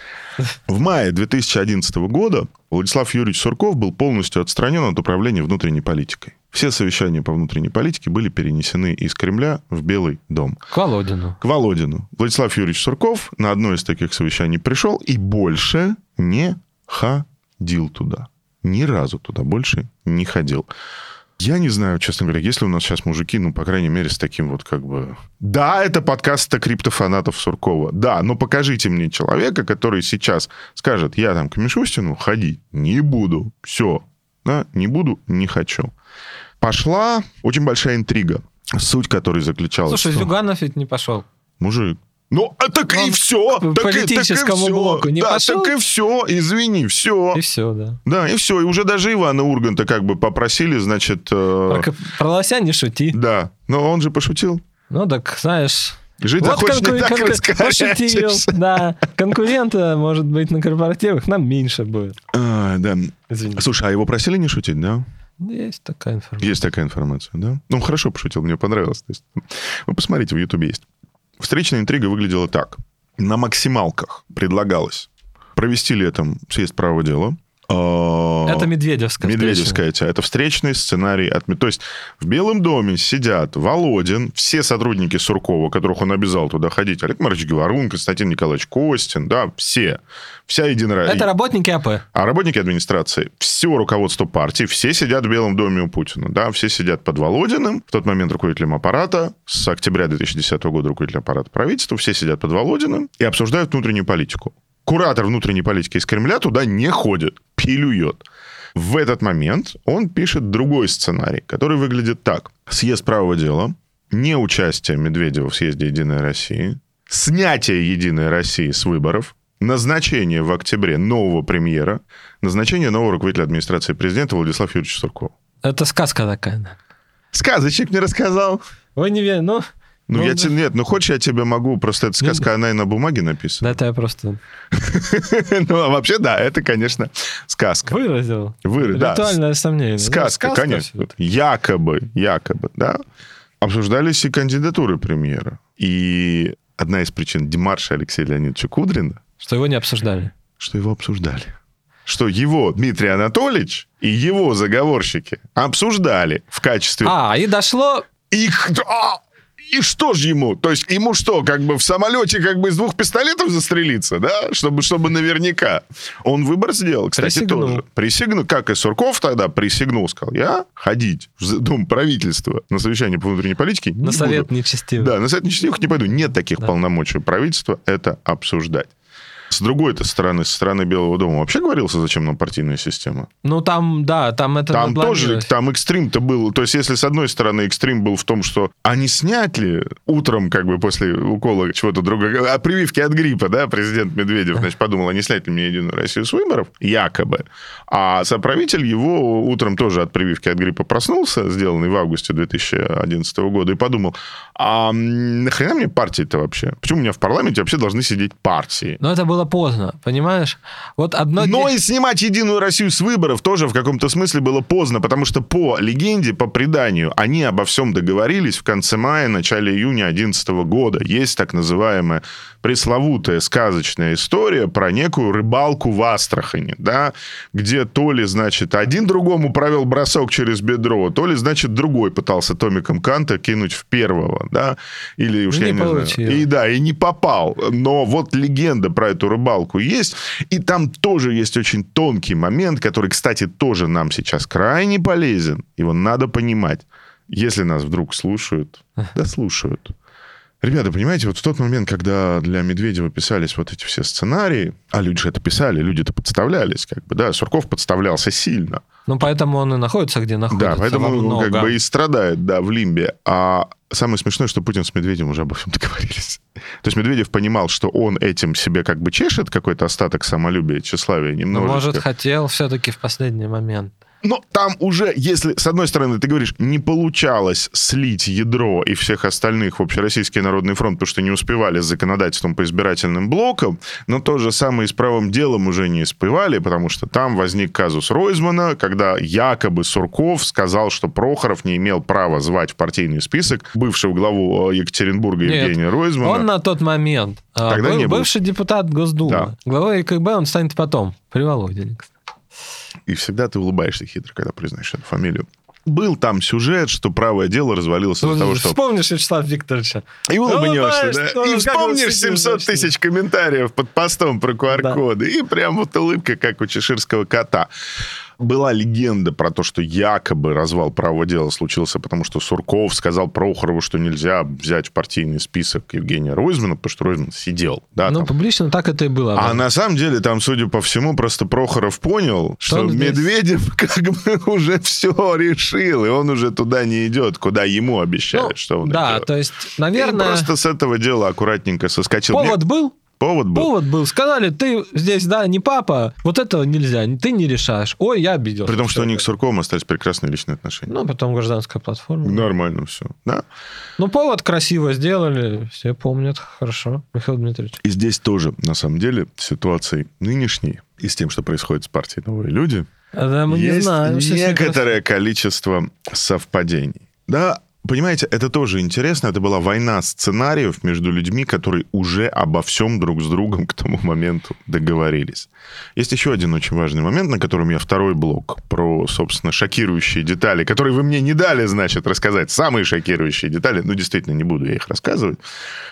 В мае 2011 года Владислав Юрьевич Сурков был полностью отстранен от управления внутренней политикой. Все совещания по внутренней политике были перенесены из Кремля в Белый дом. К Володину. К Володину. Владислав Юрьевич Сурков на одно из таких совещаний пришел и больше не ходил туда. Ни разу туда больше не ходил. Я не знаю, честно говоря, есть ли у нас сейчас мужики, ну, по крайней мере, с таким вот как бы... Да, это подкаст криптофанатов Суркова. Да, но покажите мне человека, который сейчас скажет, я там к Мишустину ходить не буду. Все. Да, не буду, не хочу. Пошла очень большая интрига, суть которой заключалась... Слушай, что... Зюганов ведь не пошел. Мужик, ну, а так Он и все. К политическому так и блоку не да, пошел? так и все, извини, все. И все, да. Да, и все. И уже даже Ивана Урганта как бы попросили, значит... Э... Про, про лося не шути. Да, но он же пошутил. Ну, так, знаешь... Жить вот захочешь, не так Пошутил, да. Конкурента, может быть, на корпоративах нам меньше будет. А, да. Извини. Слушай, а его просили не шутить, да? Есть такая информация. Есть такая информация, да? Ну, хорошо пошутил, мне понравилось. То есть, вы посмотрите, в Ютубе есть. Встречная интрига выглядела так. На максималках предлагалось провести летом съезд правого дела, это Медведевская. Медведевская. Встречная. Это встречный сценарий. От... То есть в Белом доме сидят Володин, все сотрудники Суркова, которых он обязал туда ходить, Олег Маркович Говорун, Константин Николаевич Костин, да, все. Вся единая... Это работники АП. А работники администрации. Все руководство партии, все сидят в Белом доме у Путина, да, все сидят под Володиным, в тот момент руководителем аппарата, с октября 2010 года руководителем аппарата правительства, все сидят под Володиным и обсуждают внутреннюю политику куратор внутренней политики из Кремля туда не ходит, пилюет. В этот момент он пишет другой сценарий, который выглядит так. Съезд правого дела, не участие Медведева в съезде «Единой России», снятие «Единой России» с выборов, назначение в октябре нового премьера, назначение нового руководителя администрации президента Владислава Юрьевича Суркова. Это сказка такая. да. Сказочник мне рассказал. Вы не верите, ну... Ну, Ну, я да. тебе... Нет, ну, хочешь, я тебе могу... Просто эта сказка, она и на бумаге написана. Да, это я просто Ну, а вообще, да, это, конечно, сказка. выразил. Вы, да. Ритуальное сомнение. Ну, Сказка, конечно. Якобы, якобы, да. Обсуждались и кандидатуры премьера. И одна из причин демарша Алексея Леонидовича Кудрина, Что его не обсуждали. что его обсуждали. Что его Дмитрий Анатольевич и его заговорщики обсуждали в качестве... А, и дошло... Их... а, И что же ему? То есть ему что, как бы в самолете как бы из двух пистолетов застрелиться, да? Чтобы, чтобы наверняка. Он выбор сделал, кстати, Присягнул. тоже. Присягнул. Как и Сурков тогда присягнул, сказал, я ходить в Дом правительства на совещание по внутренней политике не На буду». совет нечестивый. Да, на совет нечестивых не пойду. Нет таких Да. полномочий правительства это обсуждать. С другой-то стороны, со стороны Белого дома вообще говорился, зачем нам партийная система? Ну, там, да, там это Там тоже, там экстрим-то был. То есть, если с одной стороны экстрим был в том, что не снять ли утром, как бы после укола чего-то другого, а прививки от гриппа, да, президент Медведев, значит, подумал, а не снять ли мне Единую Россию с выборов? Якобы. А соправитель его утром тоже от прививки от гриппа проснулся, сделанный в августе 2011 года, и подумал, а нахрена мне партии-то вообще? Почему у меня в парламенте вообще должны сидеть партии? Но это было поздно, понимаешь? Вот одно... Но и снимать Единую Россию с выборов тоже в каком-то смысле было поздно, потому что по легенде, по преданию, они обо всем договорились в конце мая, начале июня 2011 года. Есть так называемая пресловутая сказочная история про некую рыбалку в Астрахани, да, где то ли, значит, один другому провел бросок через бедро, то ли, значит, другой пытался томиком Канта кинуть в первого, да, или уж Не я не получилось. знаю. И да, и не попал. Но вот легенда про эту рыбалку есть. И там тоже есть очень тонкий момент, который, кстати, тоже нам сейчас крайне полезен. Его надо понимать. Если нас вдруг слушают, да слушают. Ребята, понимаете, вот в тот момент, когда для Медведева писались вот эти все сценарии, а люди же это писали, люди-то подставлялись, как бы, да, Сурков подставлялся сильно. Ну, поэтому он и находится, где находится. Да, поэтому он много. как бы и страдает, да, в лимбе. А самое смешное, что Путин с Медведевым уже обо всем договорились. То есть Медведев понимал, что он этим себе как бы чешет какой-то остаток самолюбия, тщеславия Ну, немножечко. может, хотел все-таки в последний момент. Но там уже, если, с одной стороны, ты говоришь, не получалось слить ядро и всех остальных в Общероссийский народный фронт, потому что не успевали с законодательством по избирательным блокам, но то же самое и с правым делом уже не успевали, потому что там возник казус Ройзмана, когда якобы Сурков сказал, что Прохоров не имел права звать в партийный список бывшего главу э, Екатеринбурга Нет, Евгения Ройзмана. Он на тот момент а, Тогда был не был. бывший депутат Госдумы. Да. Главой ЕКБ он станет потом, при Володине. кстати. И всегда ты улыбаешься хитро, когда произносишь эту фамилию. Был там сюжет, что правое дело развалилось из-за того, что Вспомнишь Вячеслава Викторовича. И улыбнешься, да? ну, И вспомнишь вот сидим, 700 значит. тысяч комментариев под постом про QR-коды. И прям вот улыбка, как у чеширского кота. Была легенда про то, что якобы развал правого дела случился, потому что Сурков сказал Прохорову, что нельзя взять в партийный список Евгения Ройзмана, потому что Ройзман сидел. Да, Ну, там. публично так это и было. А на самом деле там, судя по всему, просто Прохоров понял, что он здесь. Медведев как бы уже все решил, и он уже туда не идет, куда ему обещают, Ну, что он да, идет. то есть, И наверное, просто с этого дела аккуратненько соскочил. повод Мне- был, повод был. повод был. Сказали, ты здесь, да, не папа, вот этого нельзя, ты не решаешь. Ой, я обиделся. При том, что у них с Сурковым остались прекрасные личные отношения. Ну, потом гражданская платформа. Нормально все. Да? Ну, повод красиво сделали, все помнят хорошо, Михаил Дмитриевич. И здесь тоже, на самом деле, ситуацией нынешней и с тем, что происходит с партией «Новые люди», Да, мы не есть знаем. все некоторое количество совпадений. Да, понимаете, это тоже интересно. Это была война сценариев между людьми, которые уже обо всем друг с другом к тому моменту договорились. Есть еще один очень важный момент, на котором я второй блок про, собственно, шокирующие детали, которые вы мне не дали, значит, рассказать. Самые шокирующие детали. Ну, действительно, не буду я их рассказывать.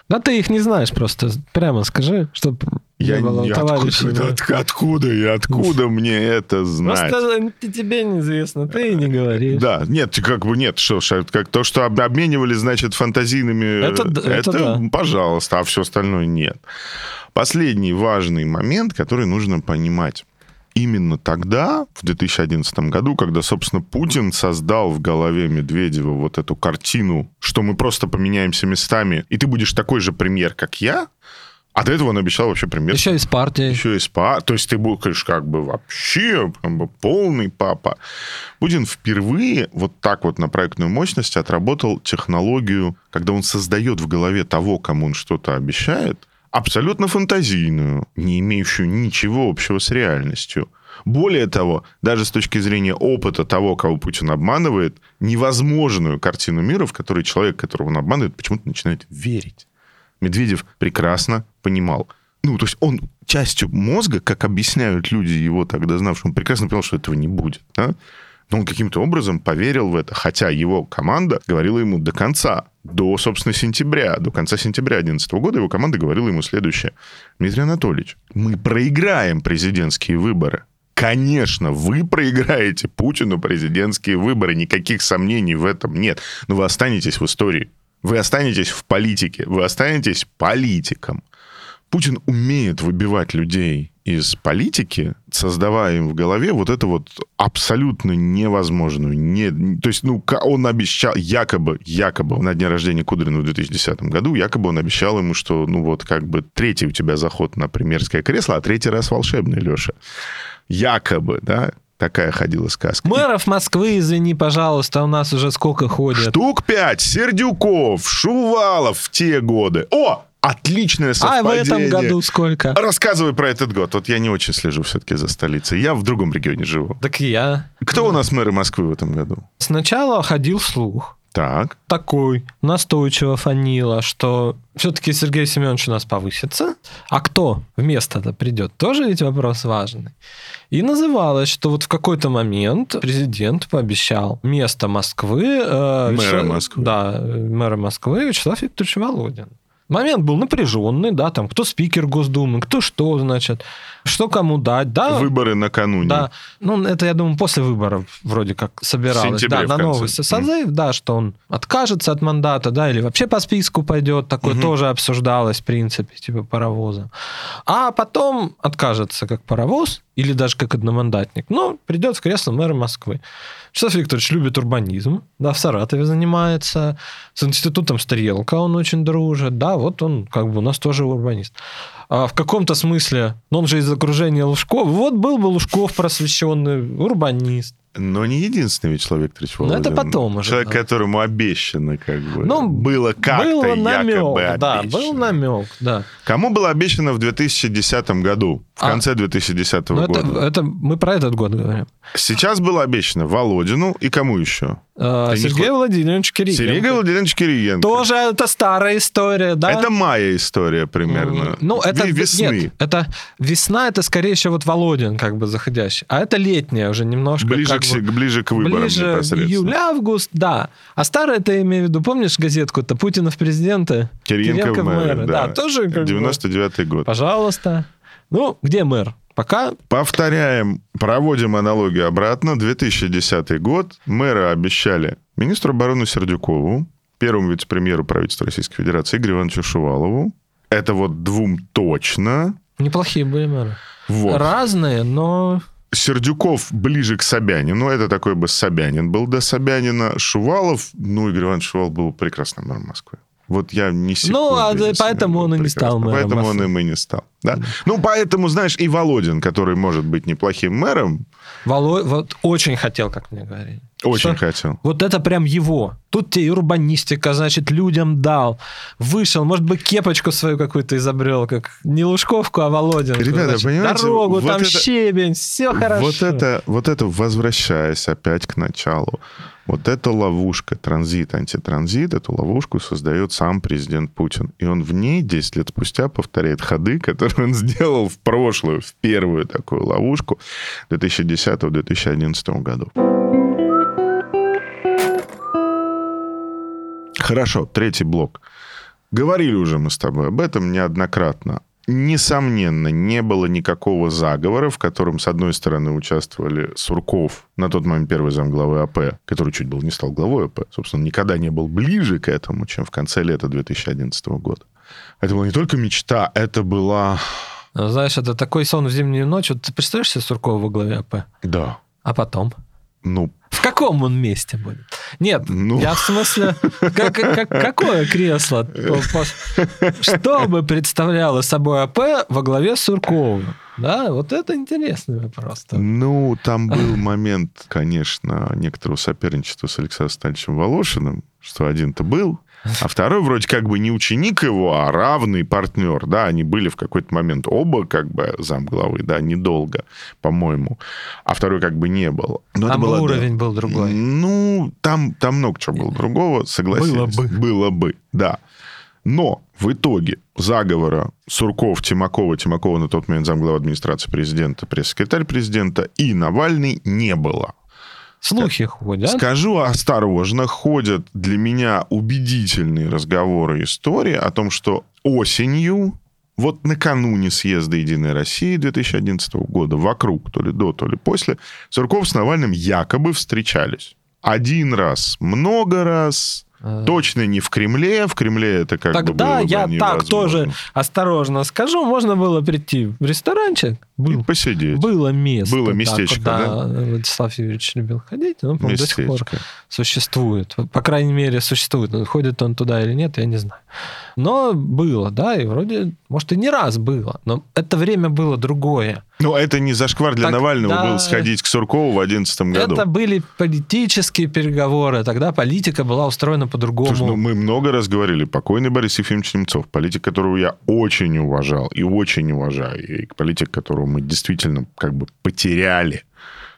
Да ты их не знаешь просто. Прямо скажи, чтобы Я не было товарищей. откуда, от- откуда я, откуда мне это знать? Просто тебе неизвестно, ты и не говоришь. Да, нет, как бы нет, что, ж, как то, что об- обменивались, значит, фантазийными... Это д- это да. пожалуйста, а все остальное нет. Последний важный момент, который нужно понимать. Именно тогда, в 2011 году, когда, собственно, Путин создал в голове Медведева вот эту картину, что мы просто поменяемся местами, и ты будешь такой же премьер, как я, А до этого он обещал вообще пример. Еще из партии. Еще из партии. То есть ты будешь как бы вообще как бы полный папа. Путин впервые вот так вот на проектную мощность отработал технологию, когда он создает в голове того, кому он что-то обещает, абсолютно фантазийную, не имеющую ничего общего с реальностью. Более того, даже с точки зрения опыта того, кого Путин обманывает, невозможную картину мира, в которой человек, которого он обманывает, почему-то начинает верить. Медведев прекрасно понимал. Ну, то есть он частью мозга, как объясняют люди его тогда знавшим, прекрасно понял, что этого не будет. Да? Но он каким-то образом поверил в это, хотя его команда говорила ему до конца, до, собственно, сентября, до конца сентября 2011 года его команда говорила ему следующее. Дмитрий Анатольевич, мы проиграем президентские выборы. Конечно, вы проиграете Путину президентские выборы, никаких сомнений в этом нет. Но вы останетесь в истории. Вы останетесь в политике, вы останетесь политиком. Путин умеет выбивать людей из политики, создавая им в голове вот это вот абсолютно невозможную. Не, то есть, ну, он обещал, якобы, якобы на дне рождения Кудрина в 2010 году, якобы он обещал ему, что, ну, вот как бы третий у тебя заход на премьерское кресло, а третий раз волшебный, Леша. Якобы, да, Такая ходила сказка. Мэров Москвы, извини, пожалуйста, у нас уже сколько ходит. Штук пять. Сердюков, Шувалов в те годы. О, Отличное совпадение. А в этом году сколько? Рассказывай про этот год. Вот я не очень слежу все-таки за столицей. Я в другом регионе живу. Так и я. Кто у нас мэры Москвы в этом году? Сначала ходил слух. Так. Такой настойчиво фанила, что все-таки Сергей Семенович у нас повысится. А кто вместо-то придет? Тоже ведь вопрос важный. И называлось, что вот в какой-то момент президент пообещал место Москвы... Э, мэра Вячеслав... Москвы. Да, мэра Москвы Вячеслав Викторович Володин. Момент был напряженный, да, там, кто спикер Госдумы, кто что, значит, что кому дать, да. Выборы накануне. Да, ну, это, я думаю, после выборов вроде как собиралось. Да, на новый созыв, mm. да, что он откажется от мандата, да, или вообще по списку пойдет, такое угу. тоже обсуждалось, в принципе, типа паровоза. А потом откажется как паровоз, или даже как одномандатник, но придет в кресло мэра Москвы. Вячеслав Викторович любит урбанизм, да, в Саратове занимается, с институтом Стрелка он очень дружит, да, вот он как бы у нас тоже урбанист. А в каком-то смысле, ну он же из окружения Лужков, вот был бы Лужков просвещенный урбанист, но не единственный Вячеслав Викторович Володин. Но это потом уже. Человек, да. которому обещано как бы. Ну, было как-то было намек, якобы обещано. Да, был намек, да. Кому было обещано в 2010 году? В а, конце 2010 года? Это, это мы про этот год говорим. Сейчас было обещано Володину и кому еще? А, Сергей не... Владимирович Кириенко. Сергей Владимирович Кириенко. Тоже это старая история, да? Это моя история примерно. Ну, это весны. Нет, это весна, это скорее еще вот Володин как бы заходящий. А это летняя уже немножко. Ближе, к, бы, ближе к выборам Ближе июль-август, да. А старая это имею в виду, помнишь газетку-то Путина в президенты? Кириенко, Кириенко в мэры, да. да. тоже 99-й год. Пожалуйста. Ну, где мэр? Пока... Повторяем, проводим аналогию обратно. 2010 год. Мэры обещали министру обороны Сердюкову, первому вице-премьеру правительства Российской Федерации Игорю Ивановичу Шувалову. Это вот двум точно. Неплохие были мэры. Вот. Разные, но... Сердюков ближе к Собянину. Это такой бы Собянин был до Собянина. Шувалов, ну, Игорь Иванович Шувалов был прекрасным мэром Москвы. Вот я не Ну, а не поэтому он и не стал мэром. Поэтому он им и не стал. Да? да. Ну, поэтому, знаешь, и Володин, который может быть неплохим мэром... Володь вот очень хотел, как мне говорили. Очень что, хотел. Вот это прям его. Тут тебе урбанистика, значит, людям дал. Вышел, может быть, кепочку свою какую-то изобрел, как не Лужковку, а Володин. Ребята, значит, понимаете? Дорогу, вот там это, щебень, все хорошо. Вот это, вот это, возвращаясь опять к началу, вот эта ловушка, транзит, антитранзит, эту ловушку создает сам президент Путин. И он в ней 10 лет спустя повторяет ходы, которые он сделал в прошлую, в первую такую ловушку 2010-2011 году. Хорошо, третий блок. Говорили уже мы с тобой об этом неоднократно. Несомненно, не было никакого заговора, в котором, с одной стороны, участвовали Сурков, на тот момент первый замглавы АП, который чуть был не стал главой АП, собственно, никогда не был ближе к этому, чем в конце лета 2011 года. Это была не только мечта, это была... Ну, знаешь, это такой сон в зимнюю ночь. Вот ты представляешь себе Суркова во главе АП? Да. А потом? Ну, каком он месте будет? Нет, Ну. я в смысле, как- как- какое кресло? Что бы представляло собой АП во главе с Сурковым? Да, вот это интересный вопрос. Ну, там был момент, конечно, некоторого соперничества с Александром Стальевичем Волошиным, что один-то был, а второй вроде как бы не ученик его, а равный партнер, да, они были в какой-то момент оба как бы замглавы, да, недолго, по-моему, а второй как бы не был. Но Там было, да. уровень был другой. Ну, там, там много чего было другого, согласились. Было бы. Было бы, да. Но в итоге заговора Сурков, Тимакова, Тимакова на тот момент замглава администрации президента, пресс-секретарь президента и Навальный не было. Слухи ходят. Скажу осторожно, ходят для меня убедительные разговоры и истории о том, что осенью, вот накануне съезда «Единой России» 2011 года, вокруг, то ли до, то ли после, Сурков с Навальным якобы встречались. Один раз, много раз, точно не в Кремле, в Кремле это как бы Тогда было бы я так тоже осторожно скажу, можно было прийти в ресторанчик, И был, посидеть. было место. Было да, местечко, куда Владислав Юрьевич любил ходить, но, по-моему, до сих пор существует. По крайней мере, существует. Но Ходит он туда или нет, я не знаю. Но было, да, и вроде, может, и не раз было. Но это время было другое. Но это не зашквар для Так, Навального да. был сходить к Суркову в 2011 году. Это были политические переговоры. Тогда политика была устроена по-другому. Слушай, ну мы много раз говорили, покойный Борис Ефимович Немцов, политик, которого я очень уважал и очень уважаю, и политик, которого мы действительно как бы потеряли.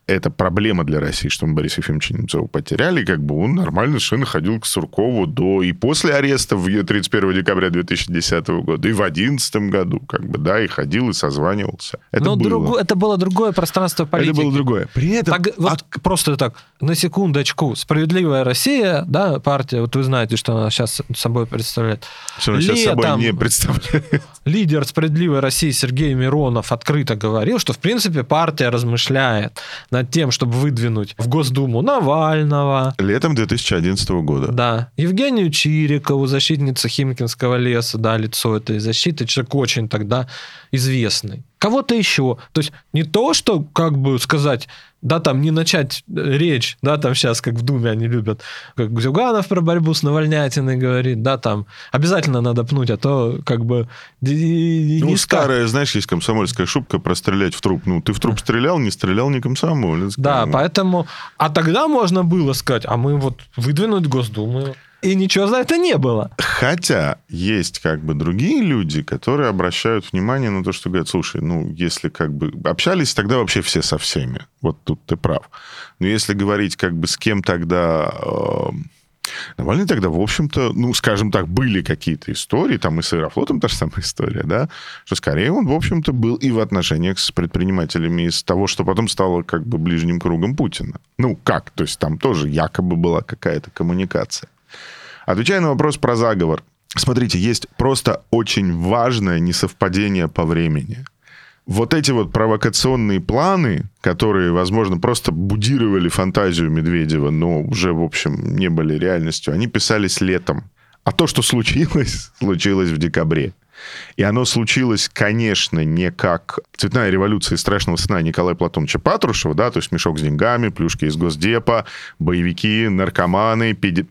Это проблема для России, что мы Бориса Ефимовича Немцова потеряли, как бы он нормально совершенно ходил к Суркову до и после ареста в 31 декабря 2010 года, и в 2011 году, как бы, да, и ходил, и созванивался. Это Но было. друго- это было другое пространство политики. Это было другое. При этом... Так, вот просто так, на секундочку. Справедливая Россия, да, партия, вот вы знаете, что она сейчас собой представляет. Что он сейчас собой не представляет. Лидер справедливой России Сергей Миронов открыто говорил, что, в принципе, партия размышляет над тем, чтобы выдвинуть в Госдуму Навального, Летом 2011 года. да, Евгению Чирикову, защитница Химкинского леса, да, лицо этой защиты, человек очень тогда известный. Кого-то еще. То есть не то, что, как бы сказать, да, там не начать э, речь, да, там сейчас, как в Думе они любят, как Зюганов про борьбу с Навальнятиной говорит, да, там обязательно надо пнуть, а то как бы... Ну, не ска- старая, знаешь, есть комсомольская шубка про стрелять в труп. Ну, ты в труп стрелял, не стрелял, не комсомолец. Да, поэтому... А тогда можно было сказать, а мы вот выдвинуть Госдуму. И ничего за это не было. Хотя есть как бы другие люди, которые обращают внимание на то, что говорят, слушай, ну, если как бы общались тогда вообще все со всеми. Вот тут ты прав. Но если говорить как бы с кем тогда... э, Навальный тогда, в общем-то, ну, скажем так, были какие-то истории, там и с Аэрофлотом та же самая история, да, что скорее он, в общем-то, был и в отношениях с предпринимателями из того, что потом стало как бы ближним кругом Путина. Ну, как? То есть там тоже якобы была какая-то коммуникация. Отвечая на вопрос про заговор. Смотрите, есть просто очень важное несовпадение по времени. Вот эти вот провокационные планы, которые, возможно, просто будировали фантазию Медведева, но уже, в общем, не были реальностью, они писались летом. А то, что случилось, случилось в декабре. И оно случилось, конечно, не как цветная революция страшного сна Николая Платоновича Патрушева, да, то есть мешок с деньгами, плюшки из Госдепа, боевики, наркоманы, педи-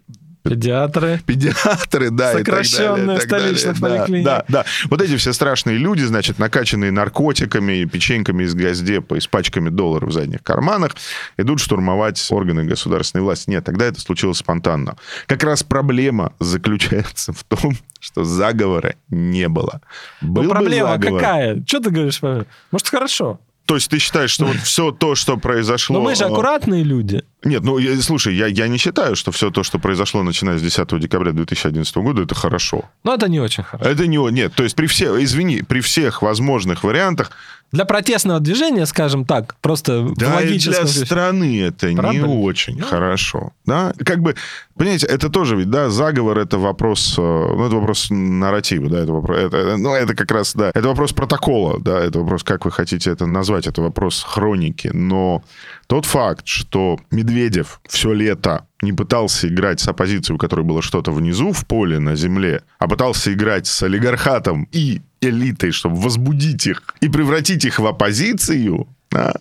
Педиатры. педиатры, да, Сокращенные столичных поликлиник. Да, да. Вот эти все страшные люди, значит, накачанные наркотиками, печеньками из газдепа и с пачками долларов в задних карманах, идут штурмовать органы государственной власти. Нет, тогда это случилось спонтанно. Как раз проблема заключается в том, что заговора не было. Был Ну, бы проблема заговор. какая? Что ты говоришь? Может, хорошо. То есть ты считаешь, что вот все то, что произошло... Но мы же аккуратные люди. Нет, ну, я- слушай, я, я не считаю, что все то, что произошло, начиная с 10 декабря 2011 года, это хорошо. Но это не очень хорошо. Это не... Нет, то есть при всех, извини, при всех возможных вариантах, Для протестного движения, скажем так, просто да, и для страны это не Правда? очень Ну. хорошо. Да? Как бы, понимаете, это тоже ведь, да, заговор это вопрос, э, ну, это вопрос нарратива, да, это вопрос, это, ну, это как раз, да, это вопрос протокола, да, это вопрос, как вы хотите это назвать, это вопрос хроники, но тот факт, что Медведев все лето не пытался играть с оппозицией, у которой было что-то внизу в поле на земле, а пытался играть с олигархатом и элитой, чтобы возбудить их и превратить их в оппозицию, да,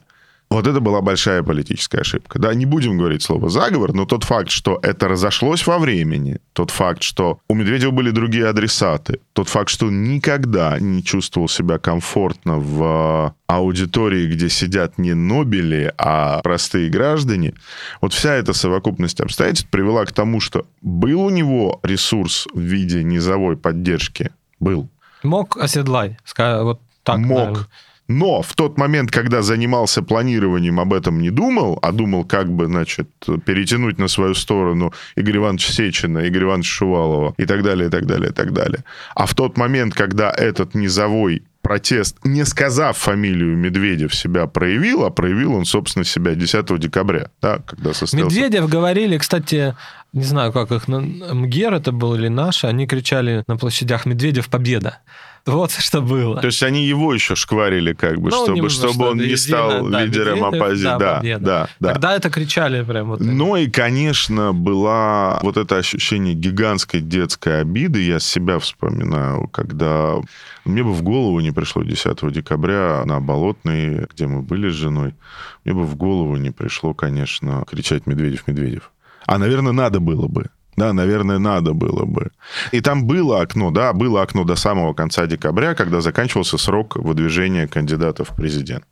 Вот это была большая политическая ошибка. Да, не будем говорить слово заговор, но тот факт, что это разошлось во времени, тот факт, что у Медведева были другие адресаты, тот факт, что он никогда не чувствовал себя комфортно в аудитории, где сидят не Нобели, а простые граждане, вот вся эта совокупность обстоятельств привела к тому, что был у него ресурс в виде низовой поддержки, был. Мог оседлай, вот так. Мог. Наверное. Но в тот момент, когда занимался планированием, об этом не думал, а думал, как бы, значит, перетянуть на свою сторону Игоря Ивановича Сечина, Игоря Ивановича Шувалова и так далее, и так далее, и так далее. А в тот момент, когда этот низовой протест, не сказав фамилию Медведев, себя проявил, а проявил он, собственно, себя 10 декабря, да, когда состоялся... Медведев говорили, кстати, не знаю, как их, МГЕР это был или наши, они кричали на площадях «Медведев, победа!» Вот что было. То есть они его еще шкварили, как бы, ну, чтобы, чтобы он не стал да, лидером оппозиции. Да, да, да, да. Тогда это кричали прям вот. Ну и, конечно, была вот это ощущение гигантской детской обиды. Я себя вспоминаю, когда мне бы в голову не пришло 10 декабря на Болотной, где мы были с женой, мне бы в голову не пришло, конечно, кричать «Медведев, Медведев». А, наверное, надо было бы. Да, наверное, надо было бы. И там было окно, да, было окно до самого конца декабря, когда заканчивался срок выдвижения кандидатов в президент.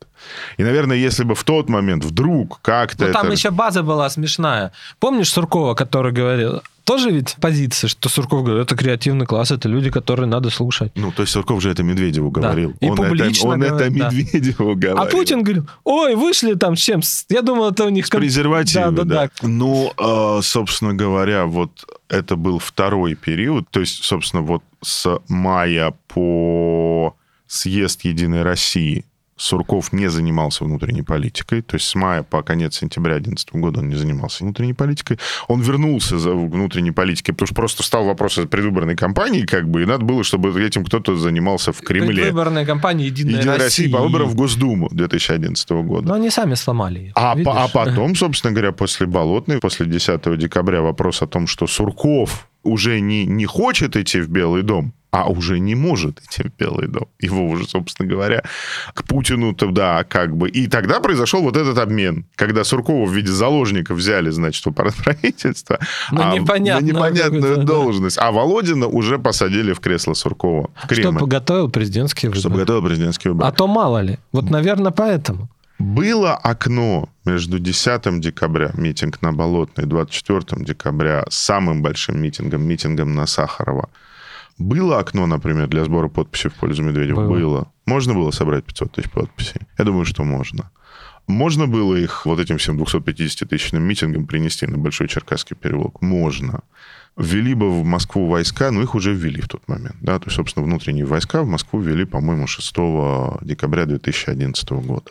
И, наверное, если бы в тот момент вдруг как-то... Ну, там это... еще база была смешная. Помнишь Суркова, который говорил, тоже ведь позиция, что Сурков говорит, это креативный класс, это люди, которые надо слушать. Ну, то есть Сурков же это Медведеву говорил. Да. И он публично это, он говорит, это Медведеву да. говорил. А Путин говорил, ой, вышли там с чем? Я думал, это у них... С презервативами, да. да, да. Ну, э, собственно говоря, вот это был второй период, то есть, собственно, вот с мая по съезд Единой России Сурков не занимался внутренней политикой, то есть с мая по конец сентября 2011 года он не занимался внутренней политикой. Он вернулся за внутренней политикой, потому что просто стал вопрос предвыборной кампании, как бы, и надо было, чтобы этим кто-то занимался в Кремле. Предвыборная кампания «Единая, Единая Россия». Россия по выборам в Госдуму 2011 года. Но они сами сломали ее. А, по, а потом, собственно говоря, после Болотной, после 10 декабря вопрос о том, что Сурков уже не, не хочет идти в Белый дом, а уже не может идти в Белый дом. Его уже, собственно говоря, к Путину-то, да, как бы. И тогда произошел вот этот обмен, когда Суркова в виде заложника взяли, значит, аппарат правительства, на, а, непонятную, на непонятную должность. Да. А Володина уже посадили в кресло Суркова, в Кремль. Чтобы готовил президентские выборы. Чтобы готовил президентские выборы. А то мало ли. Вот, наверное, поэтому. Было окно между 10 декабря, митинг на Болотной, 24 декабря, самым большим митингом, митингом на Сахарова. Было окно, например, для сбора подписей в пользу Медведева? Было. было. Можно было собрать 500 тысяч подписей? Я думаю, что можно. Можно было их вот этим всем 250-тысячным митингом принести на Большой Черкасский переулок? Можно. Ввели бы в Москву войска, но их уже ввели в тот момент. Да? То есть, собственно, внутренние войска в Москву ввели, по-моему, 6 декабря 2011 года.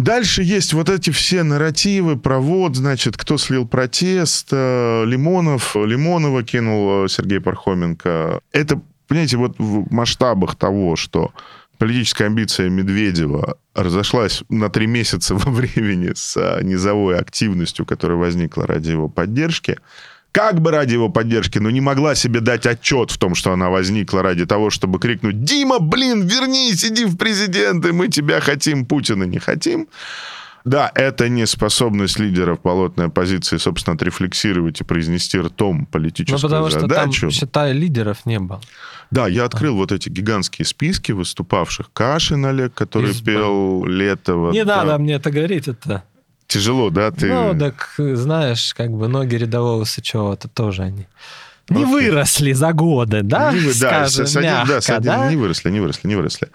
Дальше есть вот эти все нарративы про вот, значит, кто слил протест, э, Лимонов, Лимонова кинул э, Сергей Пархоменко. Это, понимаете, вот в масштабах того, что политическая амбиция Медведева разошлась на три месяца во времени с э, низовой активностью, которая возникла ради его поддержки, как бы ради его поддержки, но не могла себе дать отчет в том, что она возникла ради того, чтобы крикнуть «Дима, блин, вернись, иди в президенты, мы тебя хотим, Путина не хотим». Да, это неспособность лидеров болотной оппозиции, собственно, отрефлексировать и произнести ртом политическую ну, потому задачу. что там, считай, лидеров не было. Да, я открыл а. вот эти гигантские списки выступавших. Кашин Олег, который Избан. пел Летова. Не да. надо мне это говорить, это... Тяжело, да? Ты... Ну, так, знаешь, как бы ноги рядового Сычева-то тоже они не Окей. выросли за годы, да? Не, скажем, да, мягко, да, садим, да? не выросли, не выросли, не выросли.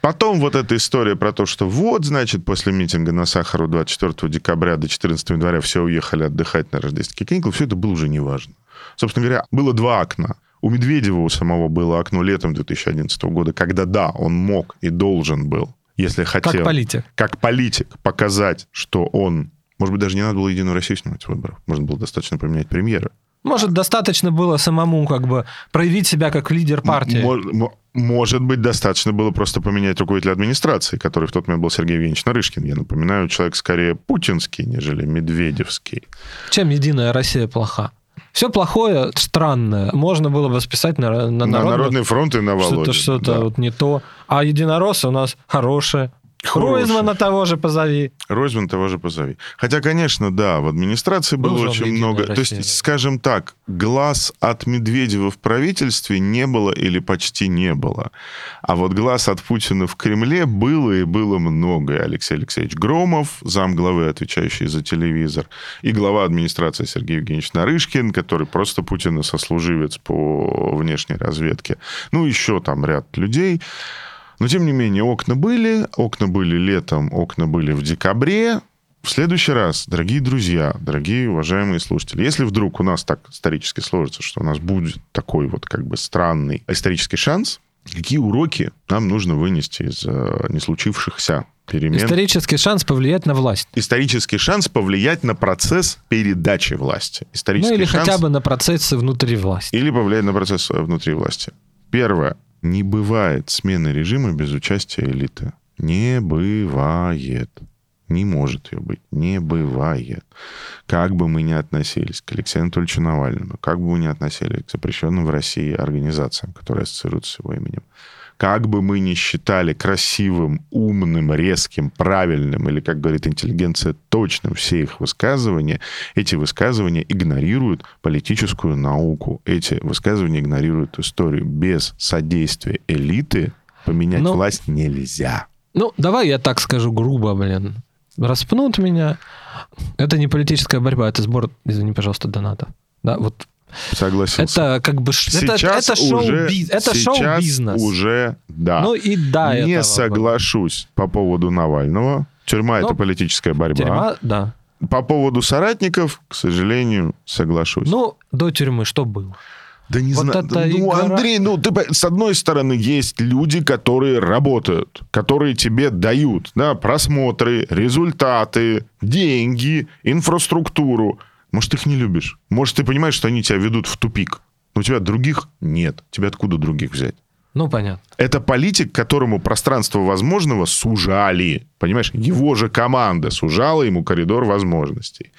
Потом вот эта история про то, что вот, значит, после митинга на Сахару 24 декабря до 14 января все уехали отдыхать на рождественские каникулы, все это было уже неважно. Собственно говоря, было два окна. У Медведева у самого было окно летом 2011 года, когда, да, он мог и должен был если хотел... Как политик. Как политик показать, что он... Может быть, даже не надо было Единую Россию снимать выборов. Можно было достаточно поменять премьера. Может, достаточно было самому как бы проявить себя как лидер партии. Может, может быть, достаточно было просто поменять руководителя администрации, который в тот момент был Сергей Евгеньевич Нарышкин. Я напоминаю, человек скорее путинский, нежели медведевский. Чем «Единая Россия» плоха? Все плохое, странное, можно было бы списать на, на, на народный фронт и на Володю. Что-то, что-то да. вот не то. А единороссы у нас хорошие. Хороший. Ройзмана того же позови. Ройзман того же позови. Хотя, конечно, да, в администрации Был было очень много... То Россия. есть, скажем так, глаз от Медведева в правительстве не было или почти не было. А вот глаз от Путина в Кремле было и было много. И Алексей Алексеевич Громов, замглавы, отвечающий за телевизор, и глава администрации Сергей Евгеньевич Нарышкин, который просто Путина сослуживец по внешней разведке. Ну, еще там ряд людей. Но, тем не менее, окна были. Окна были летом, окна были в декабре. В следующий раз, дорогие друзья, дорогие уважаемые слушатели, если вдруг у нас так исторически сложится, что у нас будет такой вот как бы странный исторический шанс, какие уроки нам нужно вынести из э, не случившихся перемен? Исторический шанс повлиять на власть. Исторический шанс повлиять на процесс передачи власти. Ну Исторический или шанс... хотя бы на процессы внутри власти. Или повлиять на процесс э, внутри власти. Первое. Не бывает смены режима без участия элиты. Не бывает. Не может ее быть. Не бывает. Как бы мы ни относились к Алексею Анатольевичу Навальному, как бы мы ни относились к запрещенным в России организациям, которые ассоциируются с его именем, как бы мы ни считали красивым, умным, резким, правильным, или, как говорит интеллигенция, точным все их высказывания, эти высказывания игнорируют политическую науку. Эти высказывания игнорируют историю. Без содействия элиты поменять Но- власть нельзя. Ну, давай я так скажу грубо, блин. Распнут меня. Это не политическая борьба, это сбор, извини, пожалуйста, донатов. Да, вот Согласился. это как бы... ш- Это, Сейчас это шоу, уже, это сейчас шоу-бизнес. уже, да. Ну и да, Не этого соглашусь по поводу Навального. Тюрьма Ну, это политическая борьба. Тюрьма, да. По поводу соратников, к сожалению, соглашусь. Ну, до тюрьмы что было? да не вот знаю. Ну, игра- Андрей, ну ты с одной стороны есть люди, которые работают, которые тебе дают, да, просмотры, результаты, деньги, инфраструктуру. Может, ты их не любишь. Может, ты понимаешь, что они тебя ведут в тупик. Но у тебя других нет. Тебе откуда других взять? Ну, понятно. Это политик, которому пространство возможного сужали. Понимаешь, его же команда сужала ему коридор возможностей.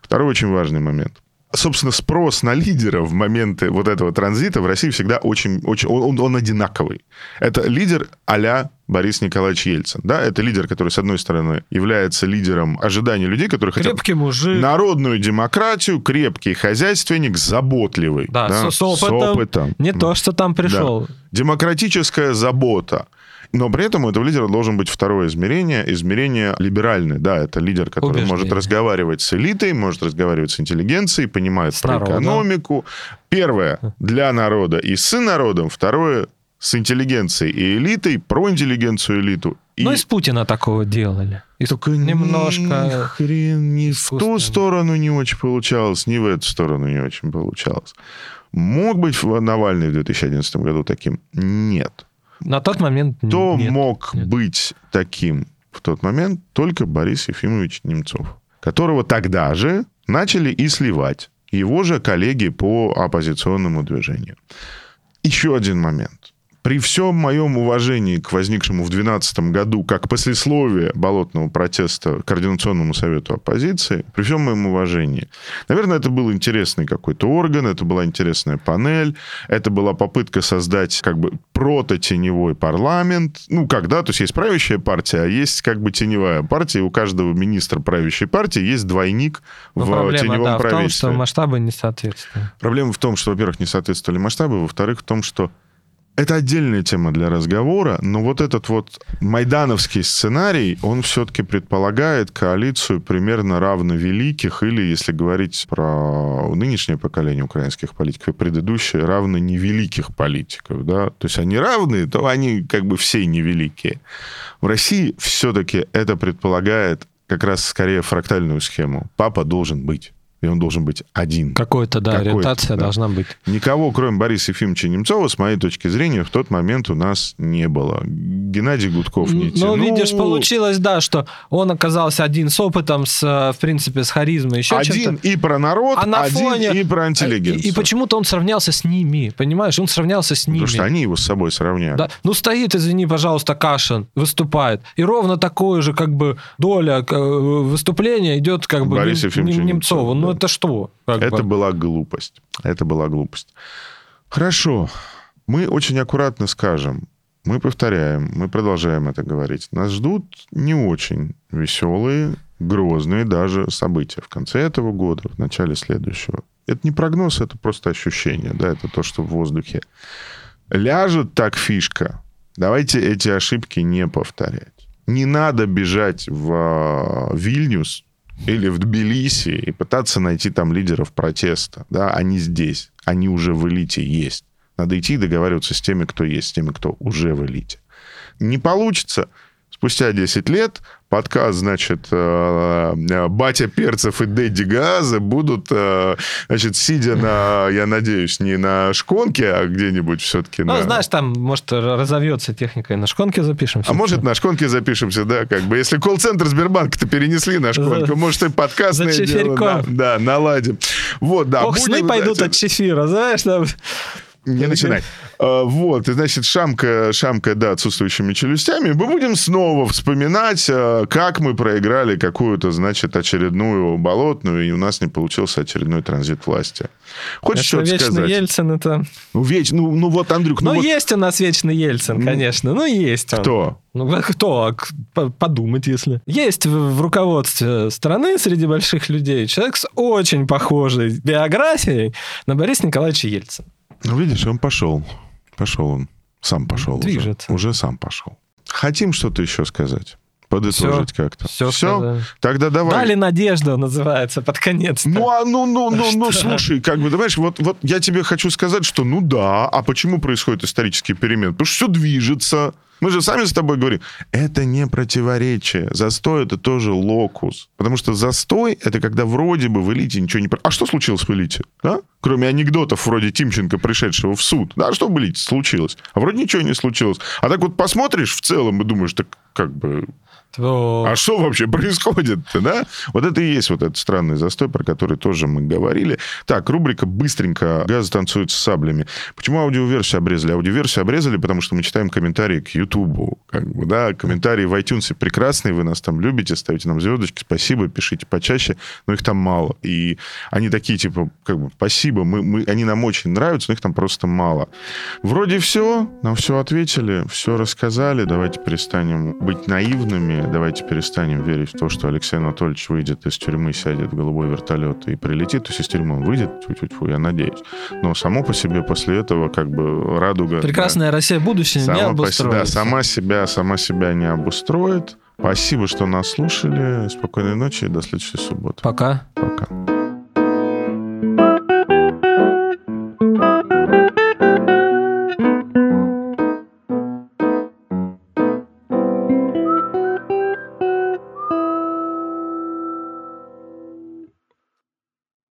Второй очень важный момент. Собственно, спрос на лидера в моменты вот этого транзита в России всегда очень, очень он, он- он одинаковый. Это лидер а Борис Николаевич Ельцин. Да, это лидер, который, с одной стороны, является лидером ожиданий людей, которые хотят Крепкий мужик. народную демократию, крепкий хозяйственник, заботливый. Да, с- с опытом. опытом. Не то, что там пришел. Демократическая забота. Но при этом у этого лидера должен быть второе измерение, измерение либеральное. Да, это лидер, который Убеждение. может разговаривать с элитой, может разговаривать с интеллигенцией, понимает С про народом. экономику. Первое для народа и с народом. Второе с интеллигенцией и элитой, про интеллигенцию элиту. И Ну, из Путина такого делали. И только немножко ни хрен ни в ту сторону не очень получалось, ни в эту сторону не очень получалось. Мог быть Навальный в 2011 году таким? Нет. На тот момент Кто нет. мог нет. быть таким в тот момент? Только Борис Ефимович Немцов, которого тогда же начали и сливать его же коллеги по оппозиционному движению. Еще один момент. При всем моем уважении к возникшему в 2012 году, как послесловие болотного протеста Координационному совету оппозиции, при всем моем уважении, наверное, это был интересный какой-то орган, это была интересная панель, это была попытка создать как бы прототеневой парламент. Ну, когда, то есть есть правящая партия, а есть как бы теневая партия, и у каждого министра правящей партии есть двойник Но в проблема, теневом да, в том, правительстве. что масштабы не соответствуют. Проблема в том, что, во-первых, не соответствовали масштабы, во-вторых, в том, что это отдельная тема для разговора, но вот этот вот майдановский сценарий, он все-таки предполагает коалицию примерно равновеликих, или, если говорить про нынешнее поколение украинских политиков и предыдущее, равно невеликих политиков, да, то есть они равны, то они как бы все невеликие. В России все-таки это предполагает как раз скорее фрактальную схему. Папа должен быть. И он должен быть один. Какой-то, да, Какой-то, ориентация да. должна быть. Никого, кроме Бориса Ефимовича Немцова, с моей точки зрения, в тот момент у нас не было. Геннадий Гудков не Ну, тянул. видишь, получилось, да, что он оказался один с опытом, с, э, в принципе, с харизмой, еще Один и про народ, А на один фоне- и про И, интеллигенцию. и почему-то он сравнялся с ними, понимаешь? Он сравнялся с ними. Потому что они его с собой сравняли. Да. Ну, стоит, извини, пожалуйста, Кашин, выступает. И ровно такое же, как бы, доля э, выступления идет, как бы, Бориса Нем- Ефимовича Нем- Немцова, Немцову. Ну, это что? Как Это бы? была глупость. Это была глупость. Хорошо. Мы очень аккуратно скажем. мы повторяем, мы продолжаем это говорить. Нас ждут не очень веселые, грозные даже события в конце этого года, в начале следующего. Это не прогноз, это просто ощущение, да, это то, что в воздухе. Ляжет так фишка, давайте эти ошибки не повторять. Не надо бежать в а, Вильнюс или в Тбилиси и пытаться найти там лидеров протеста. Да, они здесь, они уже в элите есть. Надо идти и договариваться с теми, кто есть, с теми, кто уже в элите. Не получится, спустя 10 лет подкаст, значит, э, э, Батя Перцев и Дэдди Газа будут, э, значит, сидя на, я надеюсь, не на шконке, а где-нибудь все-таки ну, на... знаешь, там, может, разовьется техника, и на шконке запишемся. А может, на шконке запишемся, да, как бы. Если колл-центр Сбербанка-то перенесли на шконку, может, и подкастное дело на, да, наладим. Вот, да. Ох, сны пойдут от чефира, знаешь, там... Не начинай. А, вот, значит, шамка, шамка, да, отсутствующими челюстями. Мы будем снова вспоминать, а, как мы проиграли какую-то, значит, очередную болотную, и у нас не получился очередной транзит власти. Хочешь что-то сказать? Ельцин это... Ну, веч... ну, ну вот, Андрюк... Ну, ну вот... есть у нас вечный Ельцин, конечно. Ну, есть. Кто? Ну, кто? Подумать, если. Есть в руководстве страны среди больших людей человек с очень похожей биографией на Бориса Николаевича Ельцина. Ну, видишь, он пошел. Пошел он. Сам пошел. Движется. Уже, уже сам пошел. Хотим что-то еще сказать? Подытожить как-то. Все, все? Тогда давай. Дали надежду, называется, под конец. Ну, а, ну, ну, ну, ну, слушай, как бы, знаешь, вот, вот я тебе хочу сказать, что ну да, а почему происходят исторические перемены? Потому что все движется, мы же сами с тобой говорим, это не противоречие. Застой — это тоже локус. Потому что застой — это когда вроде бы в элите ничего не... А что случилось в элите? Да? Кроме анекдотов вроде Тимченко, пришедшего в суд. Да, что в элите случилось? А вроде ничего не случилось. А так вот посмотришь в целом и думаешь, так как бы то... А что вообще происходит-то, да? Вот это и есть вот этот странный застой, про который тоже мы говорили. Так, рубрика «Быстренько. Газ танцует с саблями». Почему аудиоверсию обрезали? Аудиоверсию обрезали, потому что мы читаем комментарии к Ютубу. Как бы, да, комментарии в iTunes прекрасные, вы нас там любите, ставите нам звездочки, спасибо, пишите почаще, но их там мало. И они такие, типа, как бы, спасибо, мы, мы, они нам очень нравятся, но их там просто мало. Вроде все, нам все ответили, все рассказали, давайте перестанем быть наивными, давайте перестанем верить в то, что Алексей Анатольевич выйдет из тюрьмы, сядет в голубой вертолет и прилетит. То есть из тюрьмы он выйдет, тьфу-тьфу, я надеюсь. Но само по себе после этого как бы радуга... Прекрасная да, Россия будущее не обустроит. Да, сама себя, сама себя не обустроит. Спасибо, что нас слушали. Спокойной ночи и до следующей субботы. Пока. Пока.